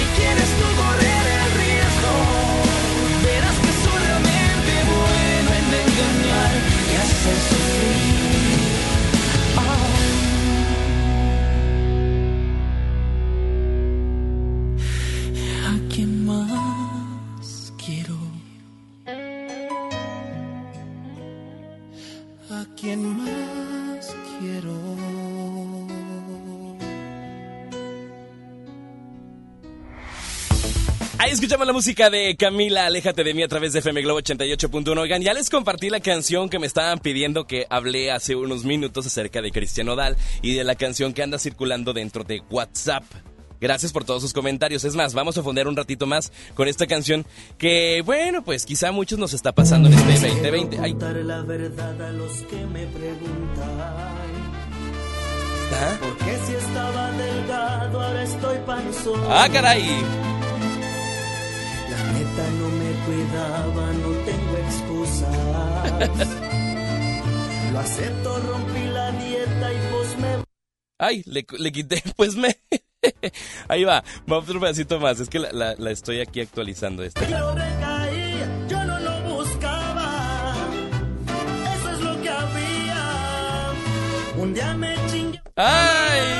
y quieres tú correr el riesgo, verás que solamente bueno en engañar y hacer escuchamos la música de Camila, Aléjate de mí a través de FM Globo 88.1. Oigan, ya les compartí la canción que me estaban pidiendo que hablé hace unos minutos acerca de Cristian Odal y de la canción que anda circulando dentro de WhatsApp. Gracias por todos sus comentarios. Es más, vamos a fondear un ratito más con esta canción que, bueno, pues quizá a muchos nos está pasando en este 2020. Ay, Contar la verdad a los que me preguntan. ¿está? Porque si estaba delgado, ahora estoy panzón. ¡Ah, caray! Neta no me cuidaba, no tengo excusas. Lo acepto, rompí la dieta y pues me Ay, le, le quité, pues me... Ahí va, va otro pedacito más. Es que la, la- la estoy aquí actualizando esta. Yo recaí, yo no lo buscaba. Eso es lo que había. Un día me chingué. ¡Ay!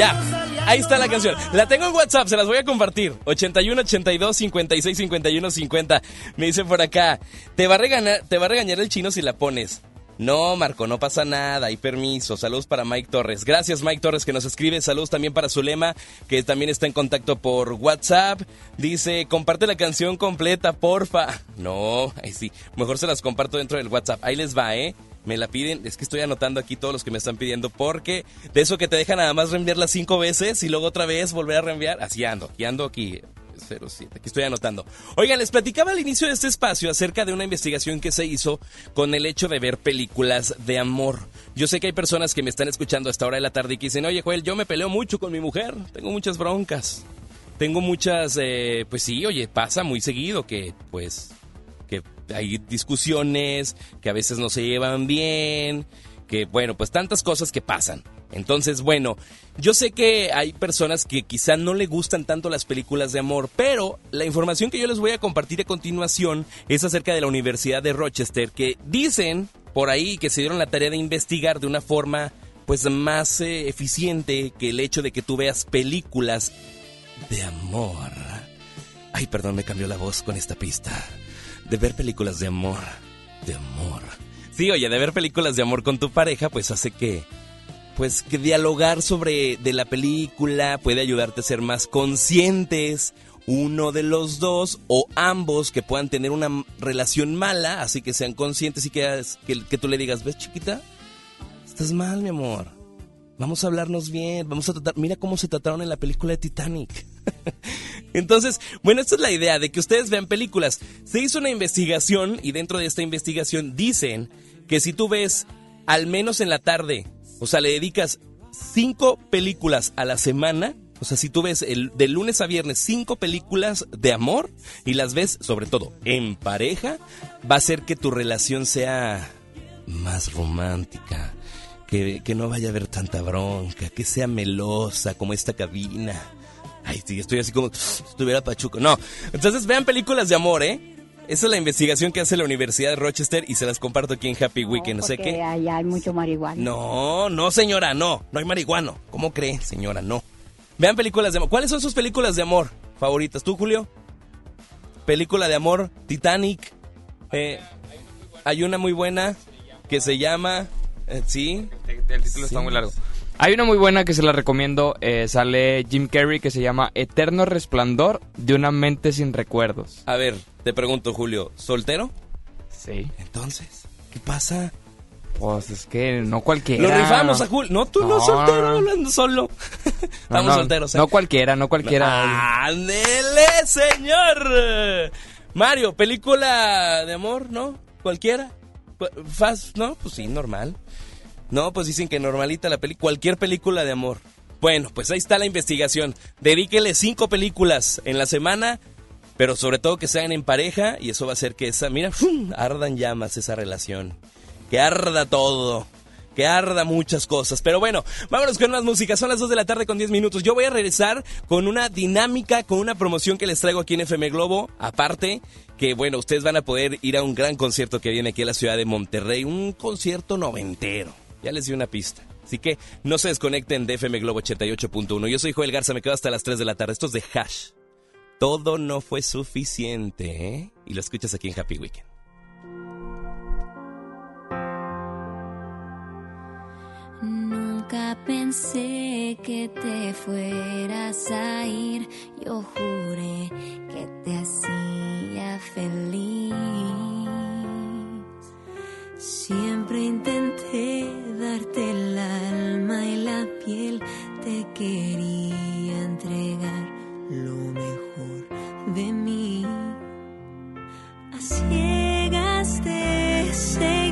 Ya, ahí está la canción. La tengo en WhatsApp, se las voy a compartir. 81 82 56 51 50. Me dice por acá, te va a regañar, te va a regañar el chino si la pones. No, Marco, no pasa nada, hay permiso. Saludos para Mike Torres. Gracias, Mike Torres, que nos escribe. Saludos también para Zulema, que también está en contacto por WhatsApp. Dice, comparte la canción completa, porfa. No, ahí sí. Mejor se las comparto dentro del WhatsApp. Ahí les va, ¿eh? Me la piden, es que estoy anotando aquí todos los que me están pidiendo, porque de eso que te dejan nada más reenviarla cinco veces y luego otra vez volver a reenviar, así ando, aquí ando aquí. 07, aquí estoy anotando. Oigan, les platicaba al inicio de este espacio acerca de una investigación que se hizo con el hecho de ver películas de amor. Yo sé que hay personas que me están escuchando a esta hora de la tarde y que dicen, oye Joel, yo me peleo mucho con mi mujer, tengo muchas broncas, tengo muchas, eh, pues sí, oye, pasa muy seguido que pues hay discusiones, que a veces no se llevan bien, que bueno, pues tantas cosas que pasan. Entonces, bueno, yo sé que hay personas que quizá no le gustan tanto las películas de amor, pero la información que yo les voy a compartir a continuación es acerca de la Universidad de Rochester, que dicen por ahí que se dieron la tarea de investigar de una forma pues más eh, eficiente que el hecho de que tú veas películas de amor. Ay, perdón, me cambió la voz con esta pista. De ver películas de amor. De amor. Sí, oye, de ver películas de amor con tu pareja, pues hace que, pues que dialogar sobre de la película puede ayudarte a ser más conscientes uno de los dos o ambos que puedan tener una relación mala, así que sean conscientes y que, que, que tú le digas, ves chiquita, estás mal mi amor, vamos a hablarnos bien, vamos a tratar, mira cómo se trataron en la película de Titanic. Entonces, bueno, esta es la idea de que ustedes vean películas. Se hizo una investigación y dentro de esta investigación dicen que si tú ves al menos en la tarde, o sea, le dedicas cinco películas a la semana, o sea, si tú ves el, de lunes a viernes cinco películas de amor y las ves sobre todo en pareja, va a hacer que tu relación sea más romántica, que, que no vaya a haber tanta bronca, que sea melosa como esta cabina. Ay, sí, estoy así como si estuviera pachuco. No, entonces vean películas de amor, ¿eh? Esa es la investigación que hace la Universidad de Rochester y se las comparto aquí en Happy Weekend. No sé qué. allá hay mucho marihuana. No, no, señora, no. No hay marihuano. ¿Cómo cree, señora? No. Vean películas de amor. ¿Cuáles son sus películas de amor favoritas? ¿Tú, Julio? Película de amor, Titanic. Eh, hay una muy buena que se llama... eh, ¿Sí? El título está muy largo. Hay una muy buena que se la recomiendo. eh, sale Jim Carrey que se llama Eterno Resplandor de una mente sin recuerdos. A ver, te pregunto, Julio. ¿Soltero? Sí. Entonces, ¿qué pasa? Pues es que no cualquiera. Lo rifamos a Julio. No, tú no, soltero, hablando solo. Estamos No, no, solteros. ¿eh? No cualquiera, no cualquiera. ¡Ándele, señor! Mario, película de amor, ¿no? ¿Cualquiera? Cu- Fast, ¿no? Pues sí, normal. No, pues dicen que normalita la película, cualquier película de amor. Bueno, pues ahí está la investigación. Dedíquele cinco películas en la semana, pero sobre todo que sean en pareja y eso va a hacer que esa, mira, ¡fum! ardan llamas esa relación. Que arda todo. Que arda muchas cosas. Pero bueno, vámonos con más música. Son las 2 de la tarde con 10 minutos. Yo voy a regresar con una dinámica, con una promoción que les traigo aquí en FM Globo. Aparte, que bueno, ustedes van a poder ir a un gran concierto que viene aquí a la ciudad de Monterrey. Un concierto noventero. Ya les di una pista. Así que no se desconecten de FM Globo 88.1. Yo soy Joel Garza, me quedo hasta las 3 de la tarde. Esto es de Hash. Todo no fue suficiente, ¿eh? Y lo escuchas aquí en Happy Weekend. Nunca pensé que te fueras a ir. Yo juré que te hacía feliz. Siempre intenté darte el alma y la piel. Te quería entregar lo mejor de mí. A ciegas te seguí.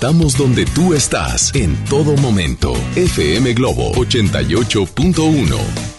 Estamos donde tú estás, en todo momento. FM Globo 88.1.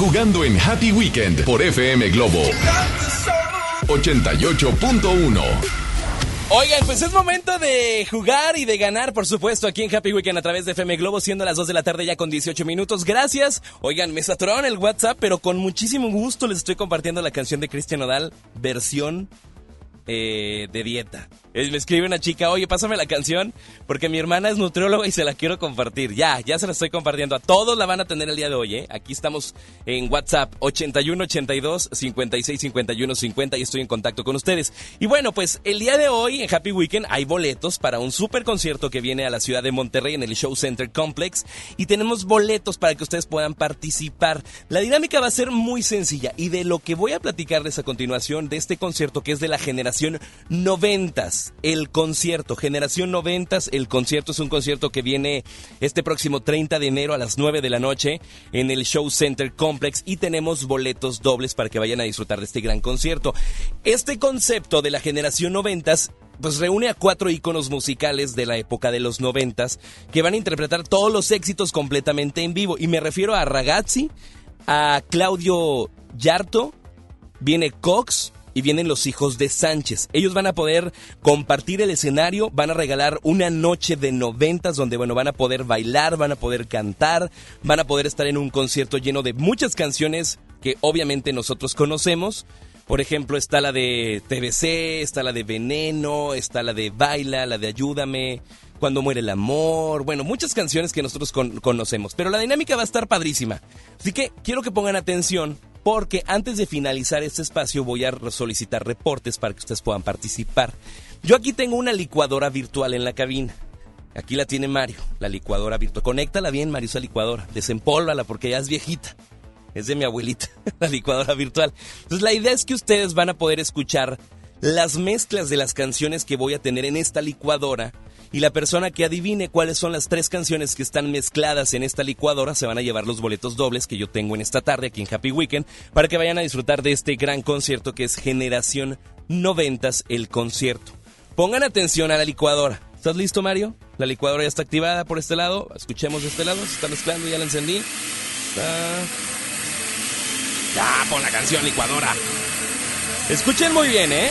jugando en Happy Weekend por FM Globo 88.1. Oigan, pues es momento de jugar y de ganar, por supuesto, aquí en Happy Weekend a través de FM Globo, siendo las 2 de la tarde ya con 18 minutos. Gracias. Oigan, me saturaron el WhatsApp, pero con muchísimo gusto les estoy compartiendo la canción de Cristian Nodal, versión eh, de dieta. Eh, Me escribe una chica, oye, pásame la canción, porque mi hermana es nutrióloga y se la quiero compartir. Ya, ya se la estoy compartiendo. A todos la van a tener el día de hoy, ¿eh? Aquí estamos en WhatsApp, 81 82 56 51 50 y estoy en contacto con ustedes. Y bueno, pues el día de hoy en Happy Weekend hay boletos para un super concierto que viene a la ciudad de Monterrey en el Show Center Complex y tenemos boletos para que ustedes puedan participar. La dinámica va a ser muy sencilla y de lo que voy a platicarles a continuación de este concierto que es de la generación 90 el concierto, generación 90 el concierto es un concierto que viene este próximo 30 de enero a las 9 de la noche en el Show Center Complex y tenemos boletos dobles para que vayan a disfrutar de este gran concierto. Este concepto de la generación 90 pues reúne a cuatro íconos musicales de la época de los noventas que van a interpretar todos los éxitos completamente en vivo. Y me refiero a Ragazzi, a Claudio Yarto, viene Cox y vienen los hijos de Sánchez. Ellos van a poder compartir el escenario, van a regalar una noche de noventas donde bueno, van a poder bailar, van a poder cantar, van a poder estar en un concierto lleno de muchas canciones que obviamente nosotros conocemos. Por ejemplo, está la de TBC, está la de Veneno, está la de Baila, la de Ayúdame, Cuando muere el amor, bueno, muchas canciones que nosotros con- conocemos. Pero la dinámica va a estar padrísima. Así que quiero que pongan atención porque antes de finalizar este espacio voy a solicitar reportes para que ustedes puedan participar. Yo aquí tengo una licuadora virtual en la cabina. Aquí la tiene Mario, la licuadora virtual. Conéctala bien, Mario, esa licuadora. Desempólvala porque ya es viejita. Es de mi abuelita, la licuadora virtual. Entonces la idea es que ustedes van a poder escuchar las mezclas de las canciones que voy a tener en esta licuadora. Y la persona que adivine cuáles son las tres canciones que están mezcladas en esta licuadora se van a llevar los boletos dobles que yo tengo en esta tarde aquí en Happy Weekend para que vayan a disfrutar de este gran concierto que es Generación Noventas el concierto. Pongan atención a la licuadora. ¿Estás listo, Mario? La licuadora ya está activada por este lado. Escuchemos de este lado. Se está mezclando, ya la encendí. Ya, pon la canción, licuadora. Escuchen muy bien, ¿eh?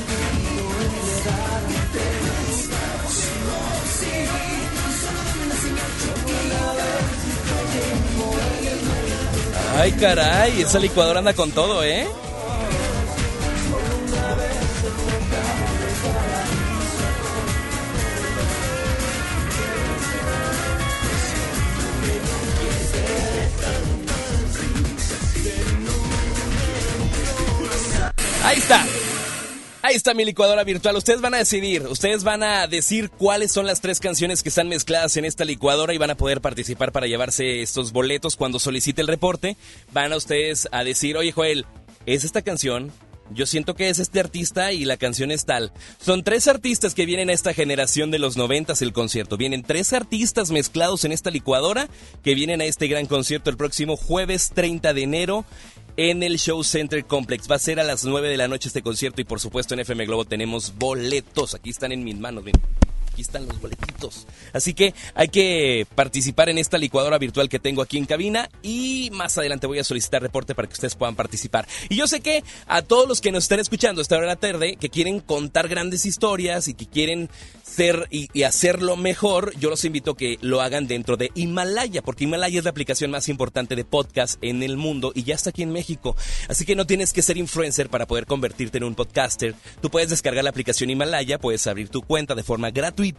Ay, caray, esa licuadora anda con todo, ¿eh? Ahí está. Ahí está mi licuadora virtual. Ustedes van a decidir, ustedes van a decir cuáles son las tres canciones que están mezcladas en esta licuadora y van a poder participar para llevarse estos boletos cuando solicite el reporte. Van a ustedes a decir, oye Joel, ¿es esta canción? Yo siento que es este artista y la canción es tal. Son tres artistas que vienen a esta generación de los noventas el concierto. Vienen tres artistas mezclados en esta licuadora que vienen a este gran concierto el próximo jueves 30 de enero en el Show Center Complex. Va a ser a las 9 de la noche este concierto y por supuesto en FM Globo tenemos boletos. Aquí están en mis manos. Aquí están los boletitos. Así que hay que participar en esta licuadora virtual que tengo aquí en cabina y más adelante voy a solicitar reporte para que ustedes puedan participar. Y yo sé que a todos los que nos están escuchando esta hora de la tarde, que quieren contar grandes historias y que quieren ser y, y hacerlo mejor, yo los invito a que lo hagan dentro de Himalaya, porque Himalaya es la aplicación más importante de podcast en el mundo y ya está aquí en México. Así que no tienes que ser influencer para poder convertirte en un podcaster. Tú puedes descargar la aplicación Himalaya, puedes abrir tu cuenta de forma gratuita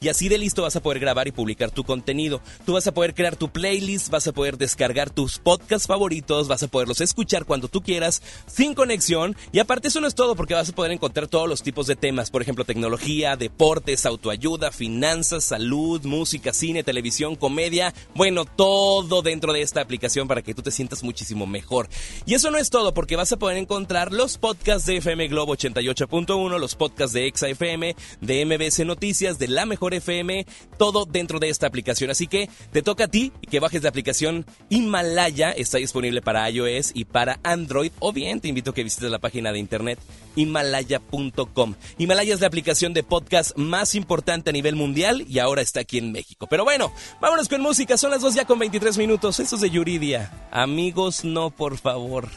y así de listo vas a poder grabar y publicar tu contenido. Tú vas a poder crear tu playlist, vas a poder descargar tus podcasts favoritos, vas a poderlos escuchar cuando tú quieras, sin conexión. Y aparte eso no es todo porque vas a poder encontrar todos los tipos de temas, por ejemplo, tecnología, deportes, autoayuda, finanzas, salud, música, cine, televisión, comedia, bueno, todo dentro de esta aplicación para que tú te sientas muchísimo mejor. Y eso no es todo porque vas a poder encontrar los podcasts de FM Globo 88.1, los podcasts de Exa FM, de MBC Noticias, de la mejor FM, todo dentro de esta aplicación. Así que te toca a ti que bajes la aplicación Himalaya, está disponible para iOS y para Android, o bien te invito a que visites la página de internet himalaya.com. Himalaya es la aplicación de podcast más importante a nivel mundial y ahora está aquí en México. Pero bueno, vámonos con música, son las 2 ya con 23 minutos, eso es de Yuridia. Amigos, no, por favor,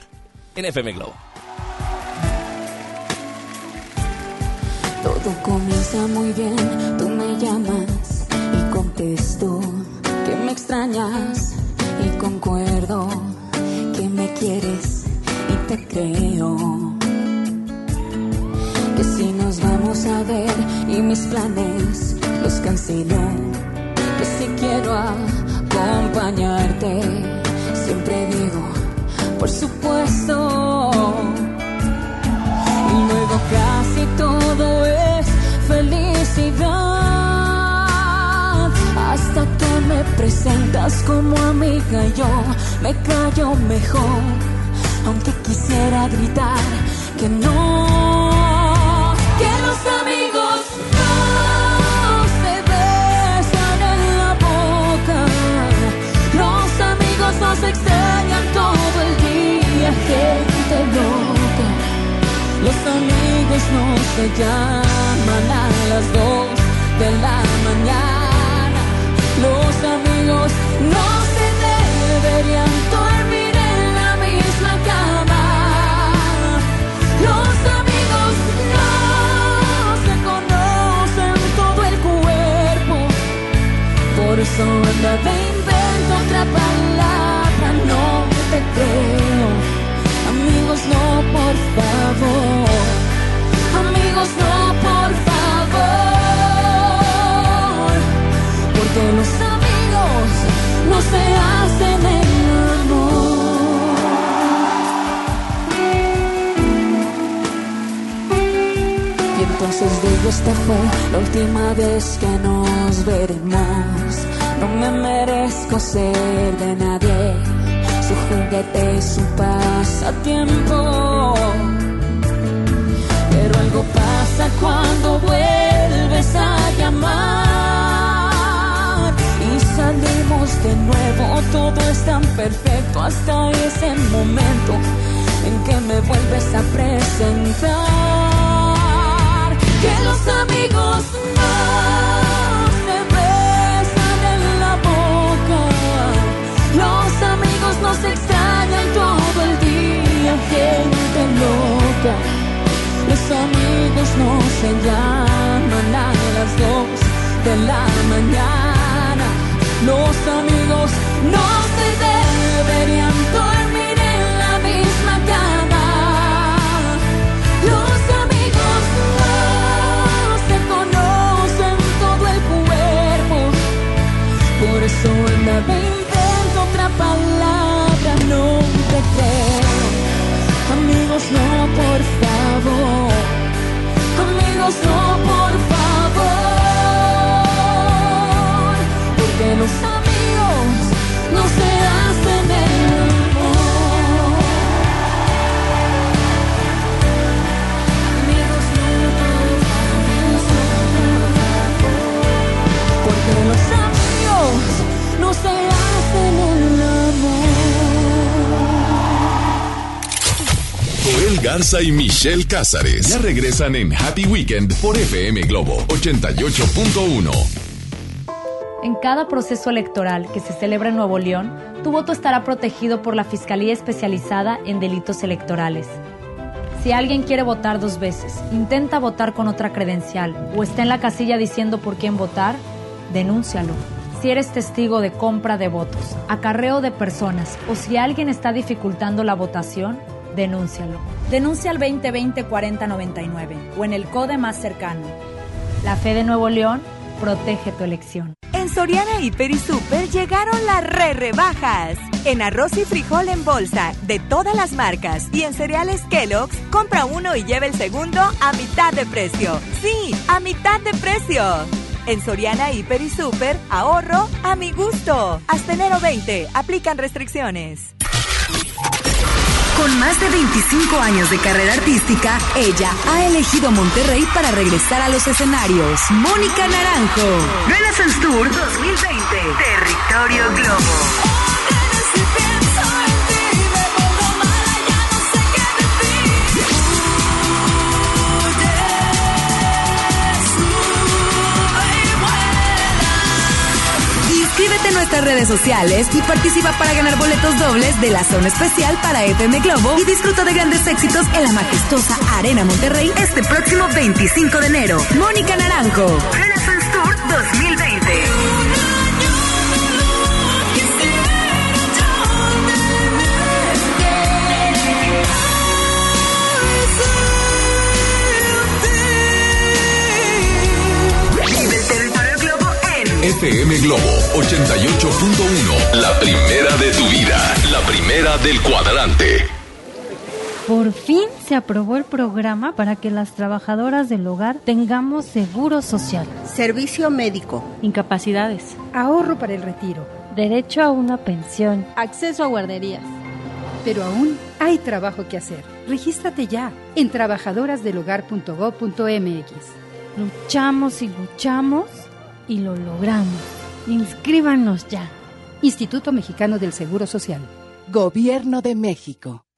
en FM Globo. Todo comienza muy bien, tú me llamas y contesto que me extrañas y concuerdo que me quieres y te creo. Que si nos vamos a ver y mis planes los cancelo, que si quiero acompañarte, siempre digo, por supuesto. Todo es felicidad. Hasta que me presentas como amiga yo me callo mejor. Aunque quisiera gritar que no. Que los amigos no se llaman a las dos de la mañana. Los amigos no se deberían dormir en la misma cama. Los amigos no se conocen todo el cuerpo. Por eso anda de invento otra palabra, no te creo. Amigos, no, por favor. Entonces digo, esta fue la última vez que nos veremos. No me merezco ser de nadie su juguete y su pasatiempo. Cuando vuelves a llamar y salimos de nuevo. Todo es tan perfecto hasta ese momento en que me vuelves a presentar. Que los amigos no se besan en la boca. Los amigos nos extrañan todo el día, gente loca. Amigos no se llaman a las dos de la mañana. Los amigos no se deberían dormir en la misma cama. Los amigos no se conocen todo el cuerpo. Por eso anda me invento otra palabra, no te creo. Amigos, no, por favor. Amigos, no, por favor. Porque los amigos no se hacen el amor. Amigos, no, Porque los amigos no se hacen Garza y Michelle Cázares ya regresan en Happy Weekend por FM Globo 88.1. En cada proceso electoral que se celebra en Nuevo León, tu voto estará protegido por la Fiscalía Especializada en Delitos Electorales. Si alguien quiere votar dos veces, intenta votar con otra credencial o está en la casilla diciendo por quién votar, denúncialo. Si eres testigo de compra de votos, acarreo de personas o si alguien está dificultando la votación, denúncialo. Denuncia al 2020-4099 o en el CODE más cercano. La fe de Nuevo León protege tu elección. En Soriana Hiper y Super llegaron las re rebajas. En arroz y frijol en bolsa de todas las marcas y en cereales Kellogg's, compra uno y lleva el segundo a mitad de precio. Sí, a mitad de precio. En Soriana Hiper y Super, ahorro a mi gusto. Hasta enero 20, aplican restricciones. Con más de 25 años de carrera artística, ella ha elegido Monterrey para regresar a los escenarios. Mónica Naranjo. Renaissance Tour 2020. Territorio Globo. Inscríbete en nuestras redes sociales y participa para ganar boletos dobles de la zona especial para FM Globo y disfruta de grandes éxitos en la majestuosa Arena Monterrey este próximo 25 de enero. Mónica Naranjo. Renaissance Tour 2020. FM Globo 88.1. La primera de tu vida. La primera del cuadrante. Por fin se aprobó el programa para que las trabajadoras del hogar tengamos seguro social, Servicio médico. incapacidades, Ahorro para el retiro. derecho a una pensión. Acceso a guarderías. Pero aún hay trabajo que hacer. Regístrate ya en trabajadorasdelhogar.gov.mx. Luchamos y luchamos y lo logramos. Inscríbanos ya. Instituto Mexicano del Seguro Social. Gobierno de México.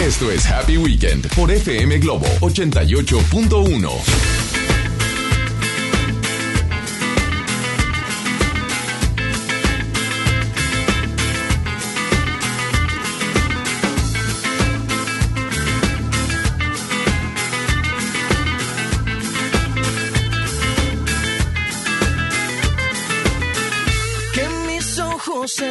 Esto es Happy Weekend por FM Globo 88.1.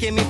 Que mi padre me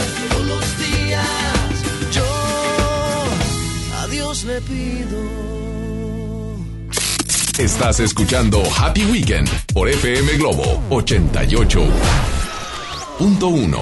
Dios le pido. Estás escuchando Happy Weekend por FM Globo 88.1.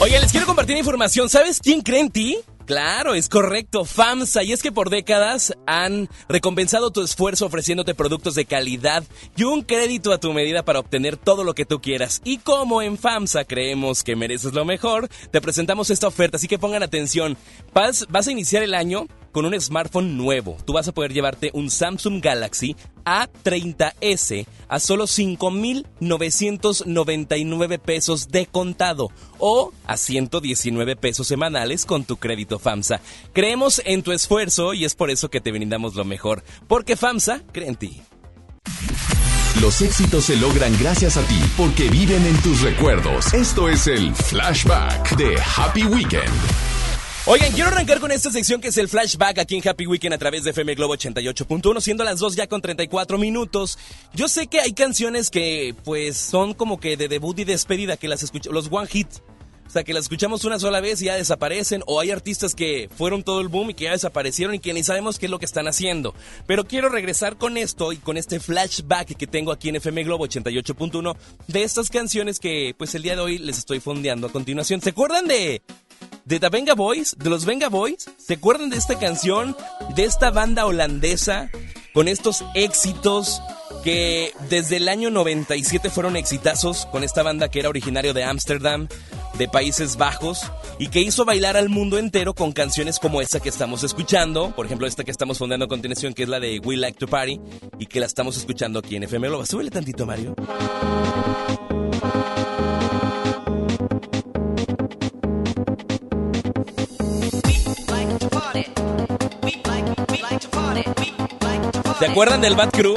Oye, les quiero compartir información. ¿Sabes quién cree en ti? Claro, es correcto, FAMSA. Y es que por décadas han recompensado tu esfuerzo ofreciéndote productos de calidad y un crédito a tu medida para obtener todo lo que tú quieras. Y como en FAMSA creemos que mereces lo mejor, te presentamos esta oferta. Así que pongan atención. Vas, vas a iniciar el año con un smartphone nuevo. Tú vas a poder llevarte un Samsung Galaxy A30S a solo 5,999 pesos de contado o a 119 pesos semanales con tu crédito FAMSA. Creemos en tu esfuerzo y es por eso que te brindamos lo mejor, porque FAMSA cree en ti. Los éxitos se logran gracias a ti porque viven en tus recuerdos. Esto es el flashback de Happy Weekend. Oigan, quiero arrancar con esta sección que es el flashback aquí en Happy Weekend a través de FM Globo 88.1, siendo las 2 ya con 34 minutos. Yo sé que hay canciones que pues son como que de debut y despedida, que las escucho, los one hit. O sea, que las escuchamos una sola vez y ya desaparecen. O hay artistas que fueron todo el boom y que ya desaparecieron y que ni sabemos qué es lo que están haciendo. Pero quiero regresar con esto y con este flashback que tengo aquí en FM Globo 88.1 de estas canciones que pues el día de hoy les estoy fondeando a continuación. ¿Se acuerdan de de The Venga Boys, de los Venga Boys. ¿Se acuerdan de esta canción? De esta banda holandesa con estos éxitos que desde el año 97 fueron exitazos con esta banda que era originario de Ámsterdam, de Países Bajos, y que hizo bailar al mundo entero con canciones como esta que estamos escuchando, por ejemplo esta que estamos fondeando a continuación, que es la de We Like to Party, y que la estamos escuchando aquí en FM Globo. Súbele tantito, Mario. ¿Se acuerdan del Bad Crew?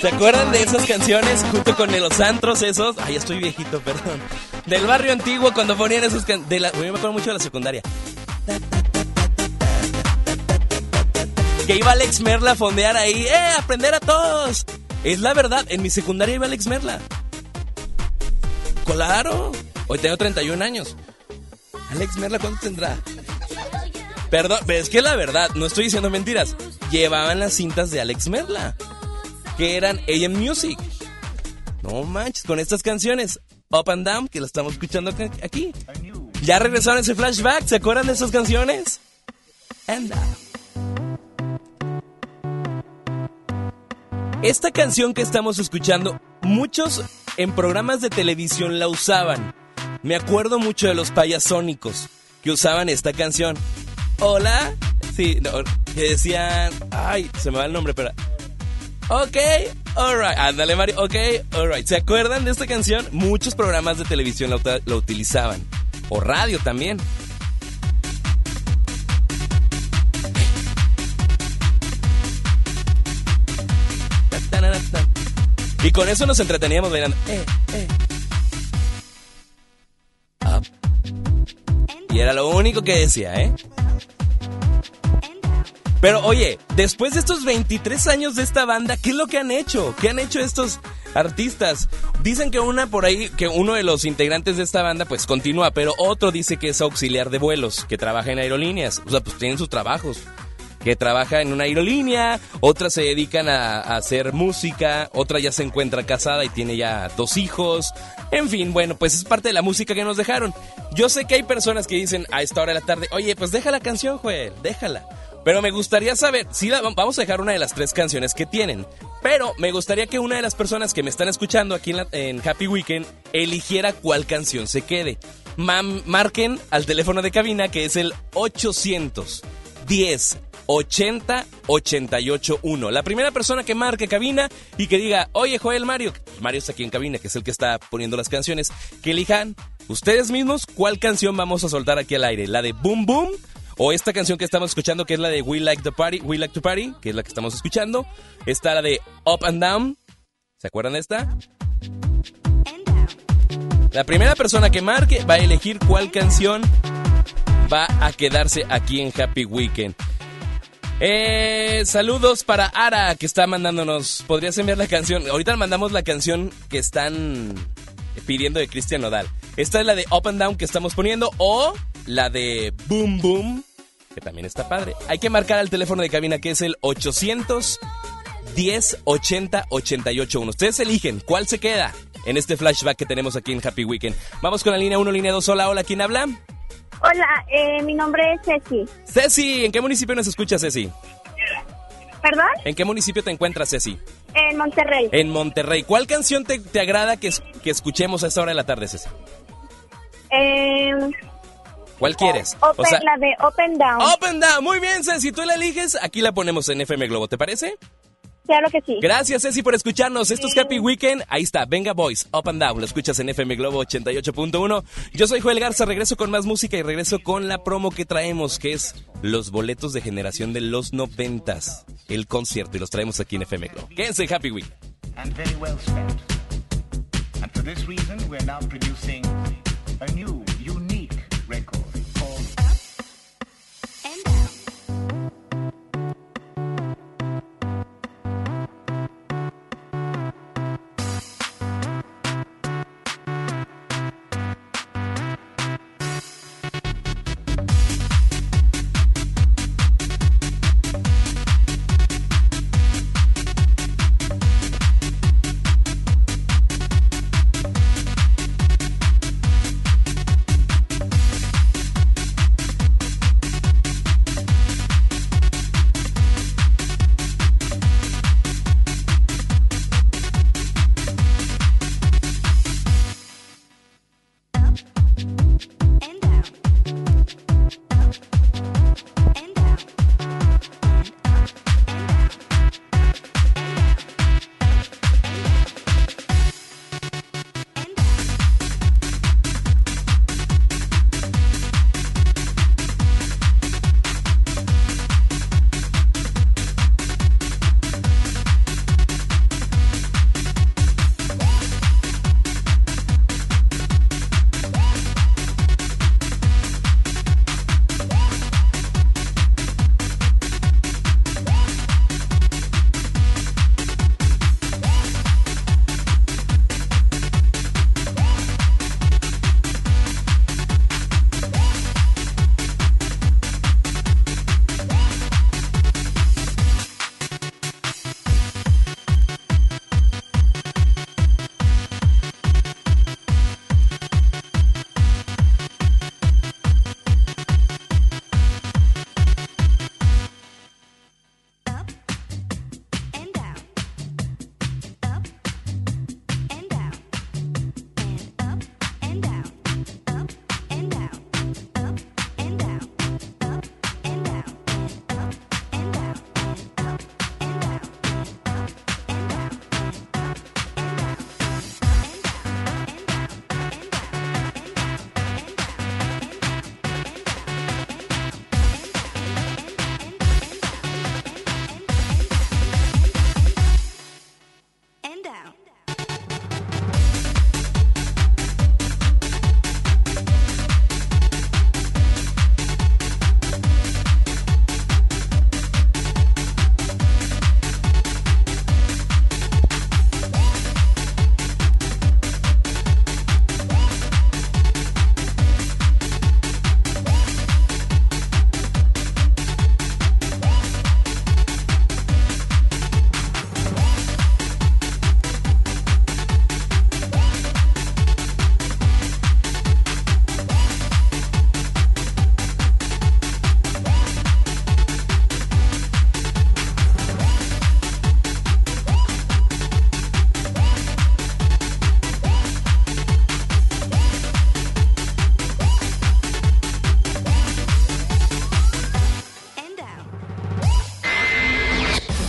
¿Se acuerdan de esas canciones junto con los antros esos? Ay, estoy viejito, perdón. Del barrio antiguo cuando ponían esos can... de la... Yo me acuerdo mucho de la secundaria. Que iba Alex Merla a fondear ahí. ¡Eh! ¡Aprender a todos! Es la verdad, en mi secundaria iba Alex Merla. Claro. Hoy tengo 31 años. Alex Merla, ¿cuánto tendrá? Perdón, pero es que la verdad, no estoy diciendo mentiras. Llevaban las cintas de Alex Merla, que eran AM Music. No manches, con estas canciones, Up and Down, que la estamos escuchando aquí. ¿Ya regresaron ese flashback? ¿Se acuerdan de esas canciones? And Esta canción que estamos escuchando, muchos en programas de televisión la usaban. Me acuerdo mucho de los payasónicos que usaban esta canción. Hola. No, que decían. Ay, se me va el nombre, pero. Ok, alright. Ándale, Mario. Ok, alright. ¿Se acuerdan de esta canción? Muchos programas de televisión la, utilizaban. O radio también. Y con eso nos entreteníamos bailando. Eh, eh. Up. Y era lo único que decía, ¿eh? Pero oye, después de estos 23 años de esta banda, ¿qué es lo que han hecho? ¿Qué han hecho estos artistas? Dicen que una por ahí, que uno de los integrantes de esta banda pues continúa, pero otro dice que es auxiliar de vuelos, que trabaja en aerolíneas. O sea, pues tienen sus trabajos. Que trabaja en una aerolínea, otras se dedican a, hacer música, otra ya se encuentra casada y tiene ya dos hijos. En fin, bueno, pues es parte de la música que nos dejaron. Yo sé que hay personas que dicen a esta hora de la tarde, oye, pues deja la canción, Joel, déjala. Pero me gustaría saber, la, vamos a dejar una de las tres canciones que tienen. Pero me gustaría que una de las personas que me están escuchando aquí en, la- Happy Weekend eligiera cuál canción se quede. Marquen al teléfono de cabina que es el 810 80 88 1. La primera persona que marque cabina y que diga, oye Joel Mario, Mario está aquí en cabina, que es el que está poniendo las canciones, que elijan ustedes mismos cuál canción vamos a soltar aquí al aire. La de Boom Boom o esta canción que estamos escuchando que es la de We Like the Party, We Like to Party, que es la que estamos escuchando. Está la de Up and Down. ¿Se acuerdan de esta? La primera persona que marque va a elegir cuál canción va a quedarse aquí en Happy Weekend. Eh, saludos para Ara que está mandándonos. ¿Podrías enviar la canción? Ahorita mandamos la canción que están pidiendo de Cristian Nodal. Esta es la de Up and Down que estamos poniendo o la de Boom Boom, que también está padre. Hay que marcar al teléfono de cabina que es el 800 10 80 88 1. Ustedes eligen cuál se queda en este flashback que tenemos aquí en Happy Weekend. Vamos con la línea 1, línea 2. Hola, hola, ¿quién habla? Hola, eh, mi nombre es Ceci. Ceci, ¿en qué municipio nos escucha Ceci? ¿Perdón? ¿En qué municipio te encuentras, Ceci? En Monterrey. En Monterrey. ¿Cuál canción te, te agrada que, que escuchemos a esta hora de la tarde, Ceci? Eh, ¿Cuál quieres? open, la de Open Down. Up and Down. Muy bien, Ceci. Tú la eliges. Aquí la ponemos en FM Globo. ¿Te parece? Claro que sí. Gracias, Ceci, por escucharnos. Esto es Happy Weekend. Ahí está, Venga Boys, Up and Down. Lo escuchas en FM Globo 88.1. Yo soy Joel Garza. Regreso con más música y regreso con la promo que traemos, que es los boletos de generación de los noventas. El concierto. Y los traemos aquí en FM Globo. Quédense en Happy Weekend. and very well spent. And for this reason, we're now producing a new, unique record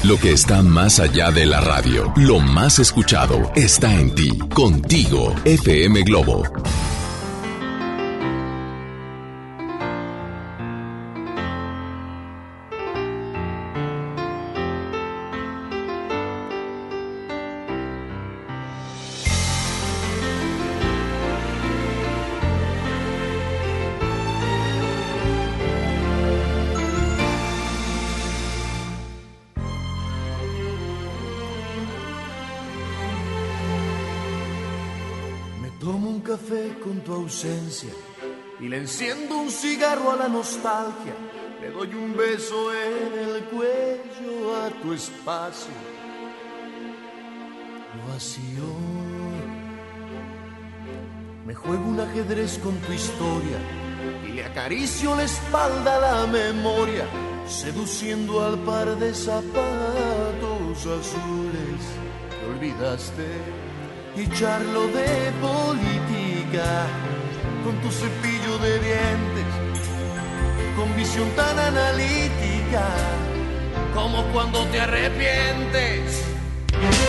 Lo que está más allá de la radio, lo más escuchado, está en ti. Contigo, FM Globo. Le doy un beso en el cuello a tu espacio. Vacío. Me juego un ajedrez con tu historia y le acaricio la espalda a la memoria, seduciendo al par de zapatos azules. Que olvidaste y charlo de política con tu cepillo de dientes, con visión tan analítica como cuando te arrepientes.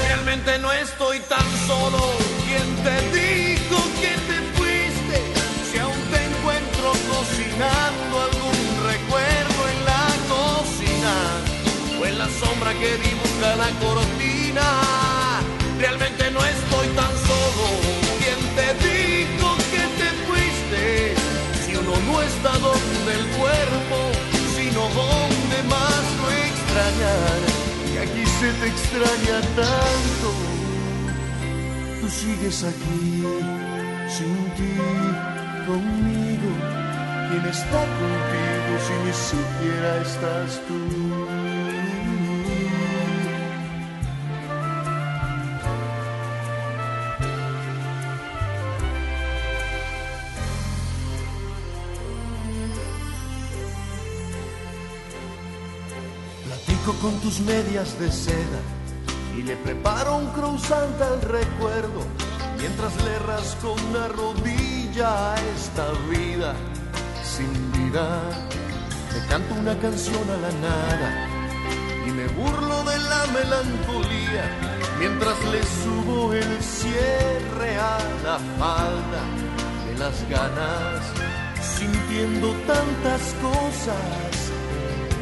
Realmente no estoy tan solo. ¿Quién te dijo que te fuiste? Si aún te encuentro cocinando algún recuerdo en la cocina o en la sombra que dibuja la cortina. Realmente no estoy tan está donde el cuerpo, sino donde más lo extrañar aquí se te extraña tanto. Tú sigues aquí, sin ti, conmigo. ¿Quién está contigo si ni siquiera estás tú? Con tus medias de seda y le preparo un croissant al recuerdo mientras le rasco una rodilla a esta vida sin vida. Le canto una canción a la nada y me burlo de la melancolía mientras le subo el cierre a la falda de las ganas, sintiendo tantas cosas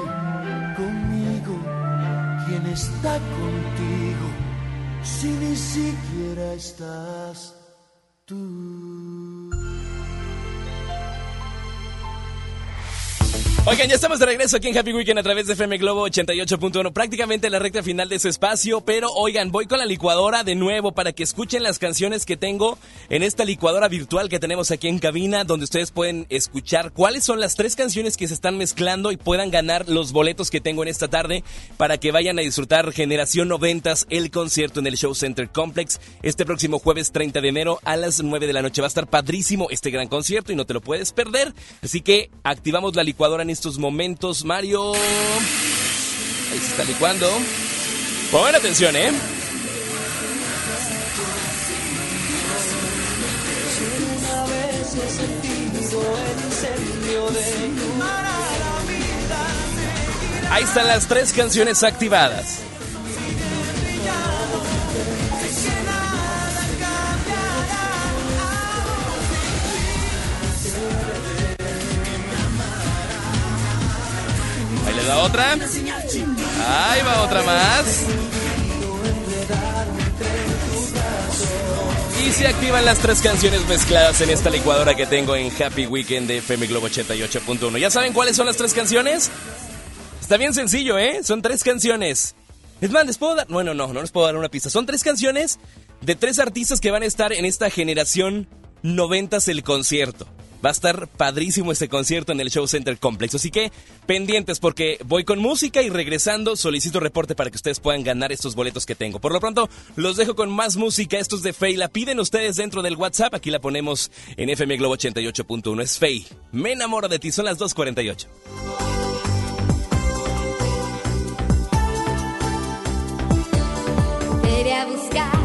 ¿Quién está contigo si ni siquiera estás tú? Oigan, ya estamos de regreso aquí en Happy Weekend a través de FM Globo 88.1, prácticamente la recta final de su espacio, pero oigan, voy con la licuadora de nuevo para que escuchen las canciones que tengo en esta licuadora virtual que tenemos aquí en cabina, donde ustedes pueden escuchar cuáles son las tres canciones que se están mezclando y puedan ganar los boletos que tengo en esta tarde para que vayan a disfrutar Generación 90 el concierto en el Show Center Complex este próximo jueves 30 de enero a las 9 de la noche. Va a estar padrísimo este gran concierto y no te lo puedes perder, así que activamos la licuadora estos momentos, Mario. Ahí se está licuando. Pongan atención, ¿eh? Ahí están las tres canciones activadas. Ahí da otra. Ahí va otra más. Y se activan las tres canciones mezcladas en esta licuadora que tengo en Happy Weekend de FM Globo 88.1. ¿Ya saben cuáles son las tres canciones? Está bien sencillo, ¿eh? Son tres canciones. Es más, les puedo dar... Bueno, no, no les puedo dar una pista. Son tres canciones de tres artistas que van a estar en esta generación 90 el concierto. Va a estar padrísimo este concierto en el Show Center Complex. Así que pendientes porque voy con música y regresando solicito reporte para que ustedes puedan ganar estos boletos que tengo. Por lo pronto, los dejo con más música. Estos de Fey. La piden ustedes dentro del WhatsApp. Aquí la ponemos en FM Globo 88.1. Es Fey. Me enamoro de ti. Son las 2.48. Iré a buscar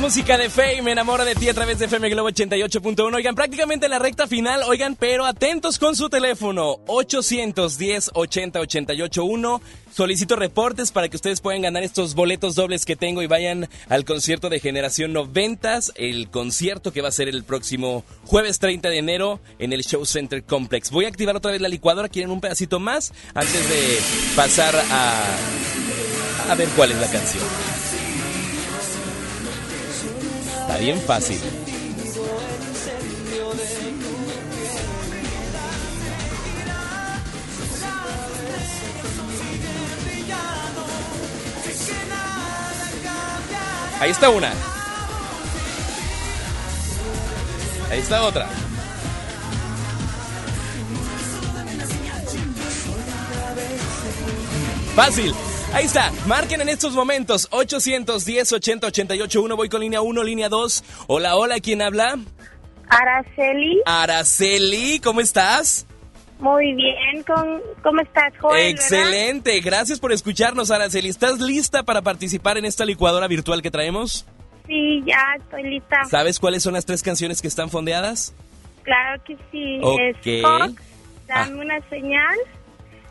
música de Fey, me enamoro de ti a través de FM Globo 88.1. Oigan, prácticamente en la recta final, oigan, pero atentos con su teléfono. 810 80 88 1. Solicito reportes para que ustedes puedan ganar estos boletos dobles que tengo y vayan al concierto de Generación 90, el concierto que va a ser el próximo jueves 30 de enero en el Show Center Complex. Voy a activar otra vez la licuadora, quieren un pedacito más antes de pasar a a ver cuál es la canción. Está bien fácil. Ahí está una. Ahí está otra. Fácil. Ahí está. Marquen en estos momentos 810 80 88 1. Voy con línea 1, línea 2. Hola, hola, ¿quién habla? Araceli, Araceli, ¿cómo estás? Muy bien, con, ¿cómo estás, Joel? verdad? Excelente, gracias por escucharnos, Araceli. ¿Estás lista para participar en esta licuadora virtual que traemos? Sí, ya estoy lista. ¿Sabes cuáles son las tres canciones que están fondeadas? Claro que sí. Ok. Es Fox, Dame una señal,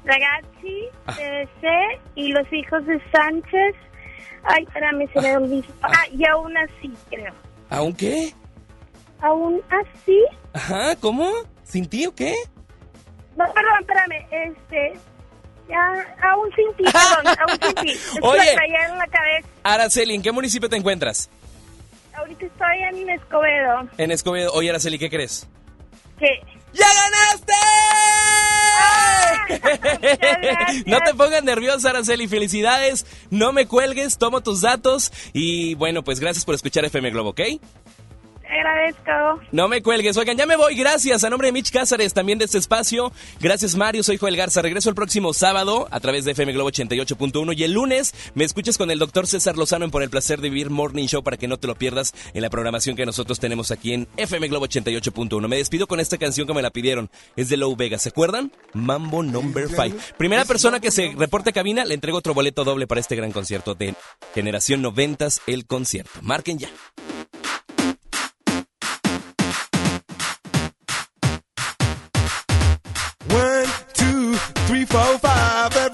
Ragazzi, Ah. TBC y Los Hijos de Sánchez. Ay, espérame, se me olvidó. Ah, y aún así, creo. ¿Aún qué? ¿Aún así? Ajá, ¿cómo? ¿Sin ti o qué? No, perdón, espérame, este... Ya, aún sin ti, perdón, aún sin ti. Es Oye. en la cabeza. Araceli, ¿en qué municipio te encuentras? Ahorita estoy en Escobedo. En Escobedo. Oye, Araceli, ¿qué crees? ¿Qué? ¡Ya ganaste! no te pongas nerviosa, Araceli. Felicidades. No me cuelgues, tomo tus datos. Y bueno, pues gracias por escuchar FM Globo, ¿ok? Te agradezco. No me cuelgues. Oigan, ya me voy. Gracias. A nombre de Mitch Cázares, también de este espacio. Gracias, Mario. Soy Joel Garza. Regreso el próximo sábado a través de FM Globo 88.1. Y el lunes me escuchas con el doctor César Lozano en Por el Placer de Vivir Morning Show para que no te lo pierdas en la programación que nosotros tenemos aquí en FM Globo 88.1. Me despido con esta canción que me la pidieron. Es de Low Vega. ¿Se acuerdan? Mambo Number 5. Primera persona que se reporte a cabina, le entrego otro boleto doble para este gran concierto de Generación 90 el concierto. Marquen ya.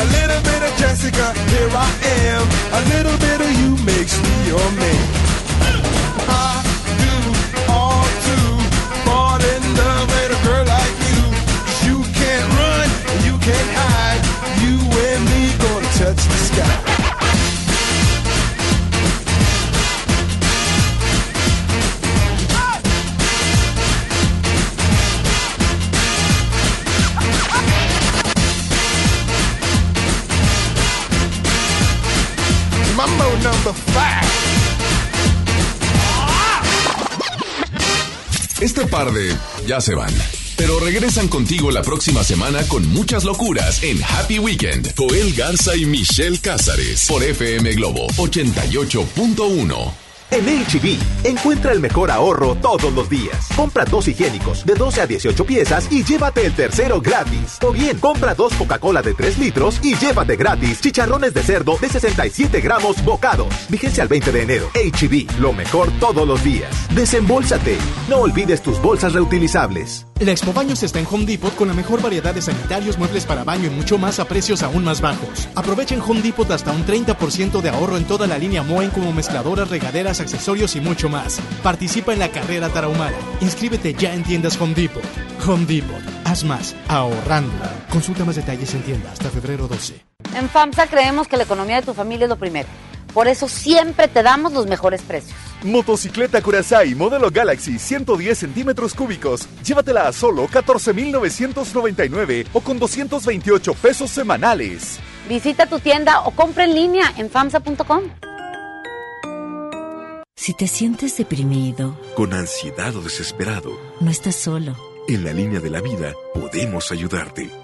A little bit of Jessica, here I am. A little bit of you makes me your man. Este par de ya se van. pero regresan contigo la próxima semana con muchas locuras en Happy Weekend. Joel Garza y Michelle Cázares por FM Globo 88.1. En HB, encuentra el mejor ahorro todos los días. Compra dos higiénicos de 12 a 18 piezas y llévate el tercero gratis. O bien, compra dos Coca-Cola de 3 litros y llévate gratis chicharrones de cerdo de 67 gramos bocados. Vigencia al 20 de enero. HB, lo mejor todos los días. Desembolsate. No olvides tus bolsas reutilizables. La Expo Baños está en Home Depot con la mejor variedad de sanitarios, muebles para baño y mucho más a precios aún más bajos. Aprovecha en Home Depot hasta un 30% de ahorro en toda la línea Moen como mezcladoras, regaderas, accesorios y mucho más. Participa en la carrera tarahumara. Inscríbete ya en tiendas Home Depot. Home Depot. Haz más, ahorrando. Consulta más detalles en tienda hasta febrero 12. En FAMSA creemos que la economía de tu familia es lo primero. Por eso siempre te damos los mejores precios. Motocicleta Curaçao modelo Galaxy 110 centímetros cúbicos. Llévatela a solo 14,999 o con 228 pesos semanales. Visita tu tienda o compra en línea en famsa.com. Si te sientes deprimido, Con ansiedad o desesperado, no estás solo. en la línea de la vida podemos ayudarte.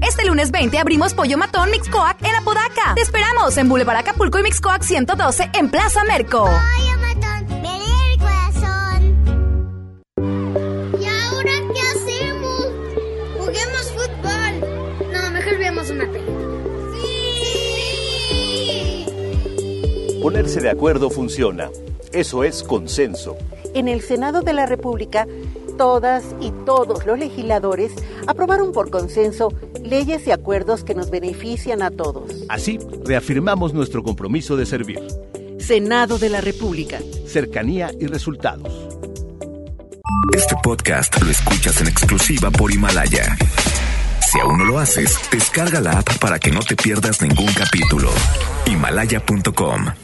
Este lunes 20 abrimos Pollo Matón Mixcoac en Apodaca. Te esperamos en Boulevard Acapulco y Mixcoac 112 en Plaza Merco. Pollo matón, me lee el corazón. ¿Y ahora qué hacemos? Juguemos fútbol. No, mejor veamos una película. ¡Sí! Ponerse de acuerdo funciona. Eso es consenso. En el Senado de la República, todas y todos los legisladores aprobaron por consenso leyes y acuerdos que nos benefician a todos. Así, reafirmamos nuestro compromiso de servir. Senado de la República. Cercanía y resultados. Este podcast lo escuchas en exclusiva por Himalaya. Si aún no lo haces, descarga la app para que no te pierdas ningún capítulo. Himalaya.com